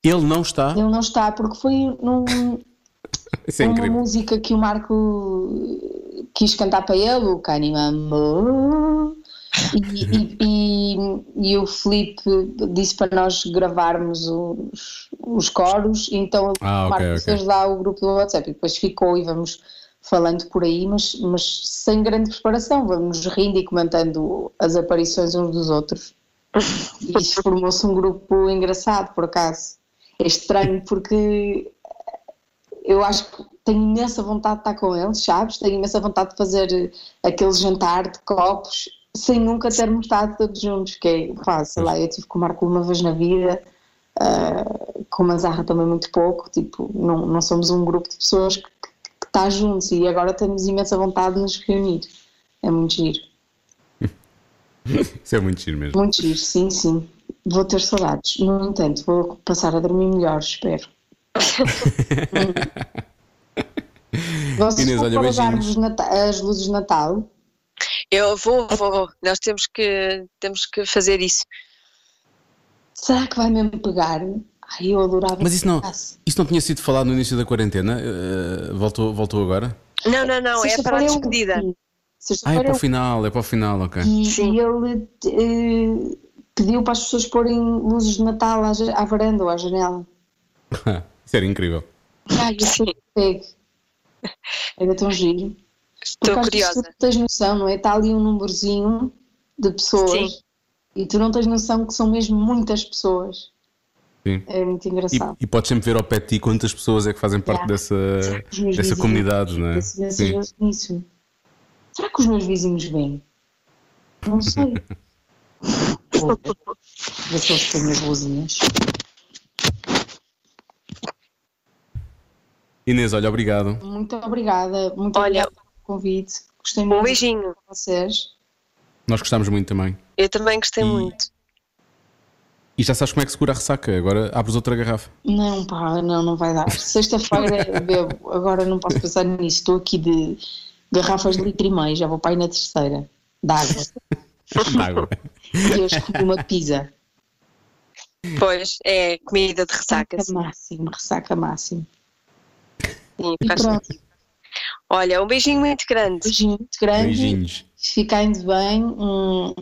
Ele não está. Ele não está porque foi num, é numa incrível. música que o Marco quis cantar para ele, o Cani Mambo. E, e, e, e o Felipe disse para nós gravarmos os, os coros, então Ah, o Marco ok. fez lá o grupo do WhatsApp e depois ficou e vamos falando por aí, mas, mas sem grande preparação, vamos rindo e comentando as aparições uns dos outros. E formou-se um grupo engraçado, por acaso. É estranho porque eu acho que tenho imensa vontade de estar com eles, sabes? Tenho imensa vontade de fazer aquele jantar de copos sem nunca termos estado todos juntos, que é, pá, sei lá, eu tive com o Marco uma vez na vida, ah, com a Zarra também muito pouco, tipo, não, não somos um grupo de pessoas que, que está juntos e agora temos imensa vontade de nos reunir. É muito giro, Isso é muito giro mesmo. muito giro, sim, sim. Vou ter saudades. No entanto, vou passar a dormir melhor, espero. Vocês Inês, vão olha, beijinhos. as luzes de Natal? Eu vou, vou. Nós temos que, temos que fazer isso. Será que vai mesmo pegar? Ai, eu adorava Mas isso não, isso não tinha sido falado no início da quarentena? Eh, voltou, voltou agora? Não, não, não, é para a eu- despedida. Ah, é para o eu- final, é para o final, ok. e, Sim. ele eh, pediu para as pessoas porem luzes de Natal à, à varanda ou à janela. Isso era incrível. Ai, pegue. Era tão giro. Estou Porque curiosa. Tu tens noção, não é? Está ali um númerozinho de pessoas Sim. e tu não tens noção que são mesmo muitas pessoas. Sim. É muito E, engraçado. e podes sempre ver ao pé de ti quantas pessoas é que fazem parte Yeah. dessa, dessa vizinhos- comunidade, não é? Vezes nisso. Será que os meus vizinhos vêm? Não sei. Vou ver. Ver se eles têm as luzinhas. Inês, olha, obrigado. Muito obrigada. Muito Olha, obrigada pelo convite. Gostei Um muito beijinho. de vocês. Nós gostámos muito também. Eu também gostei E- muito. E já sabes como é que se cura a ressaca. Agora abres outra garrafa. Não, pá, não, não vai dar. Sexta-feira bebo. Agora não posso pensar nisso. Estou aqui de garrafas de litro e meio. Já vou para aí na terceira. De água. De água. E hoje comi uma pizza. Pois, é comida de ressaca. Ressaca máximo. Ressaca máximo. Sim, E faz pronto. sentido. Olha, um beijinho muito grande. Beijinho muito grande. Beijinhos. Fiquem bem. hum,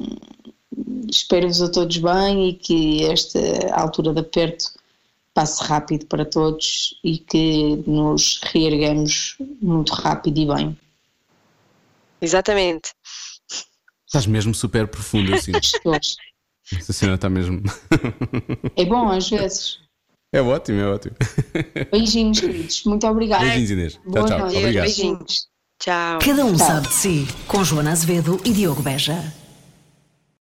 Espero-vos a todos bem e que esta altura de aperto passe rápido para todos e que nos reerguemos muito rápido e bem. Exatamente. Estás mesmo super profundo assim. Todos. Essa cena está mesmo. É bom às vezes. É ótimo, é ótimo. Beijinhos, queridos. Muito obrigada. Beijinhos, Inês. Tchau, tchau. noite. Obrigado. Beijinhos. Tchau. Cada um Tchau. sabe de si, com Joana Azevedo e Diogo Beja.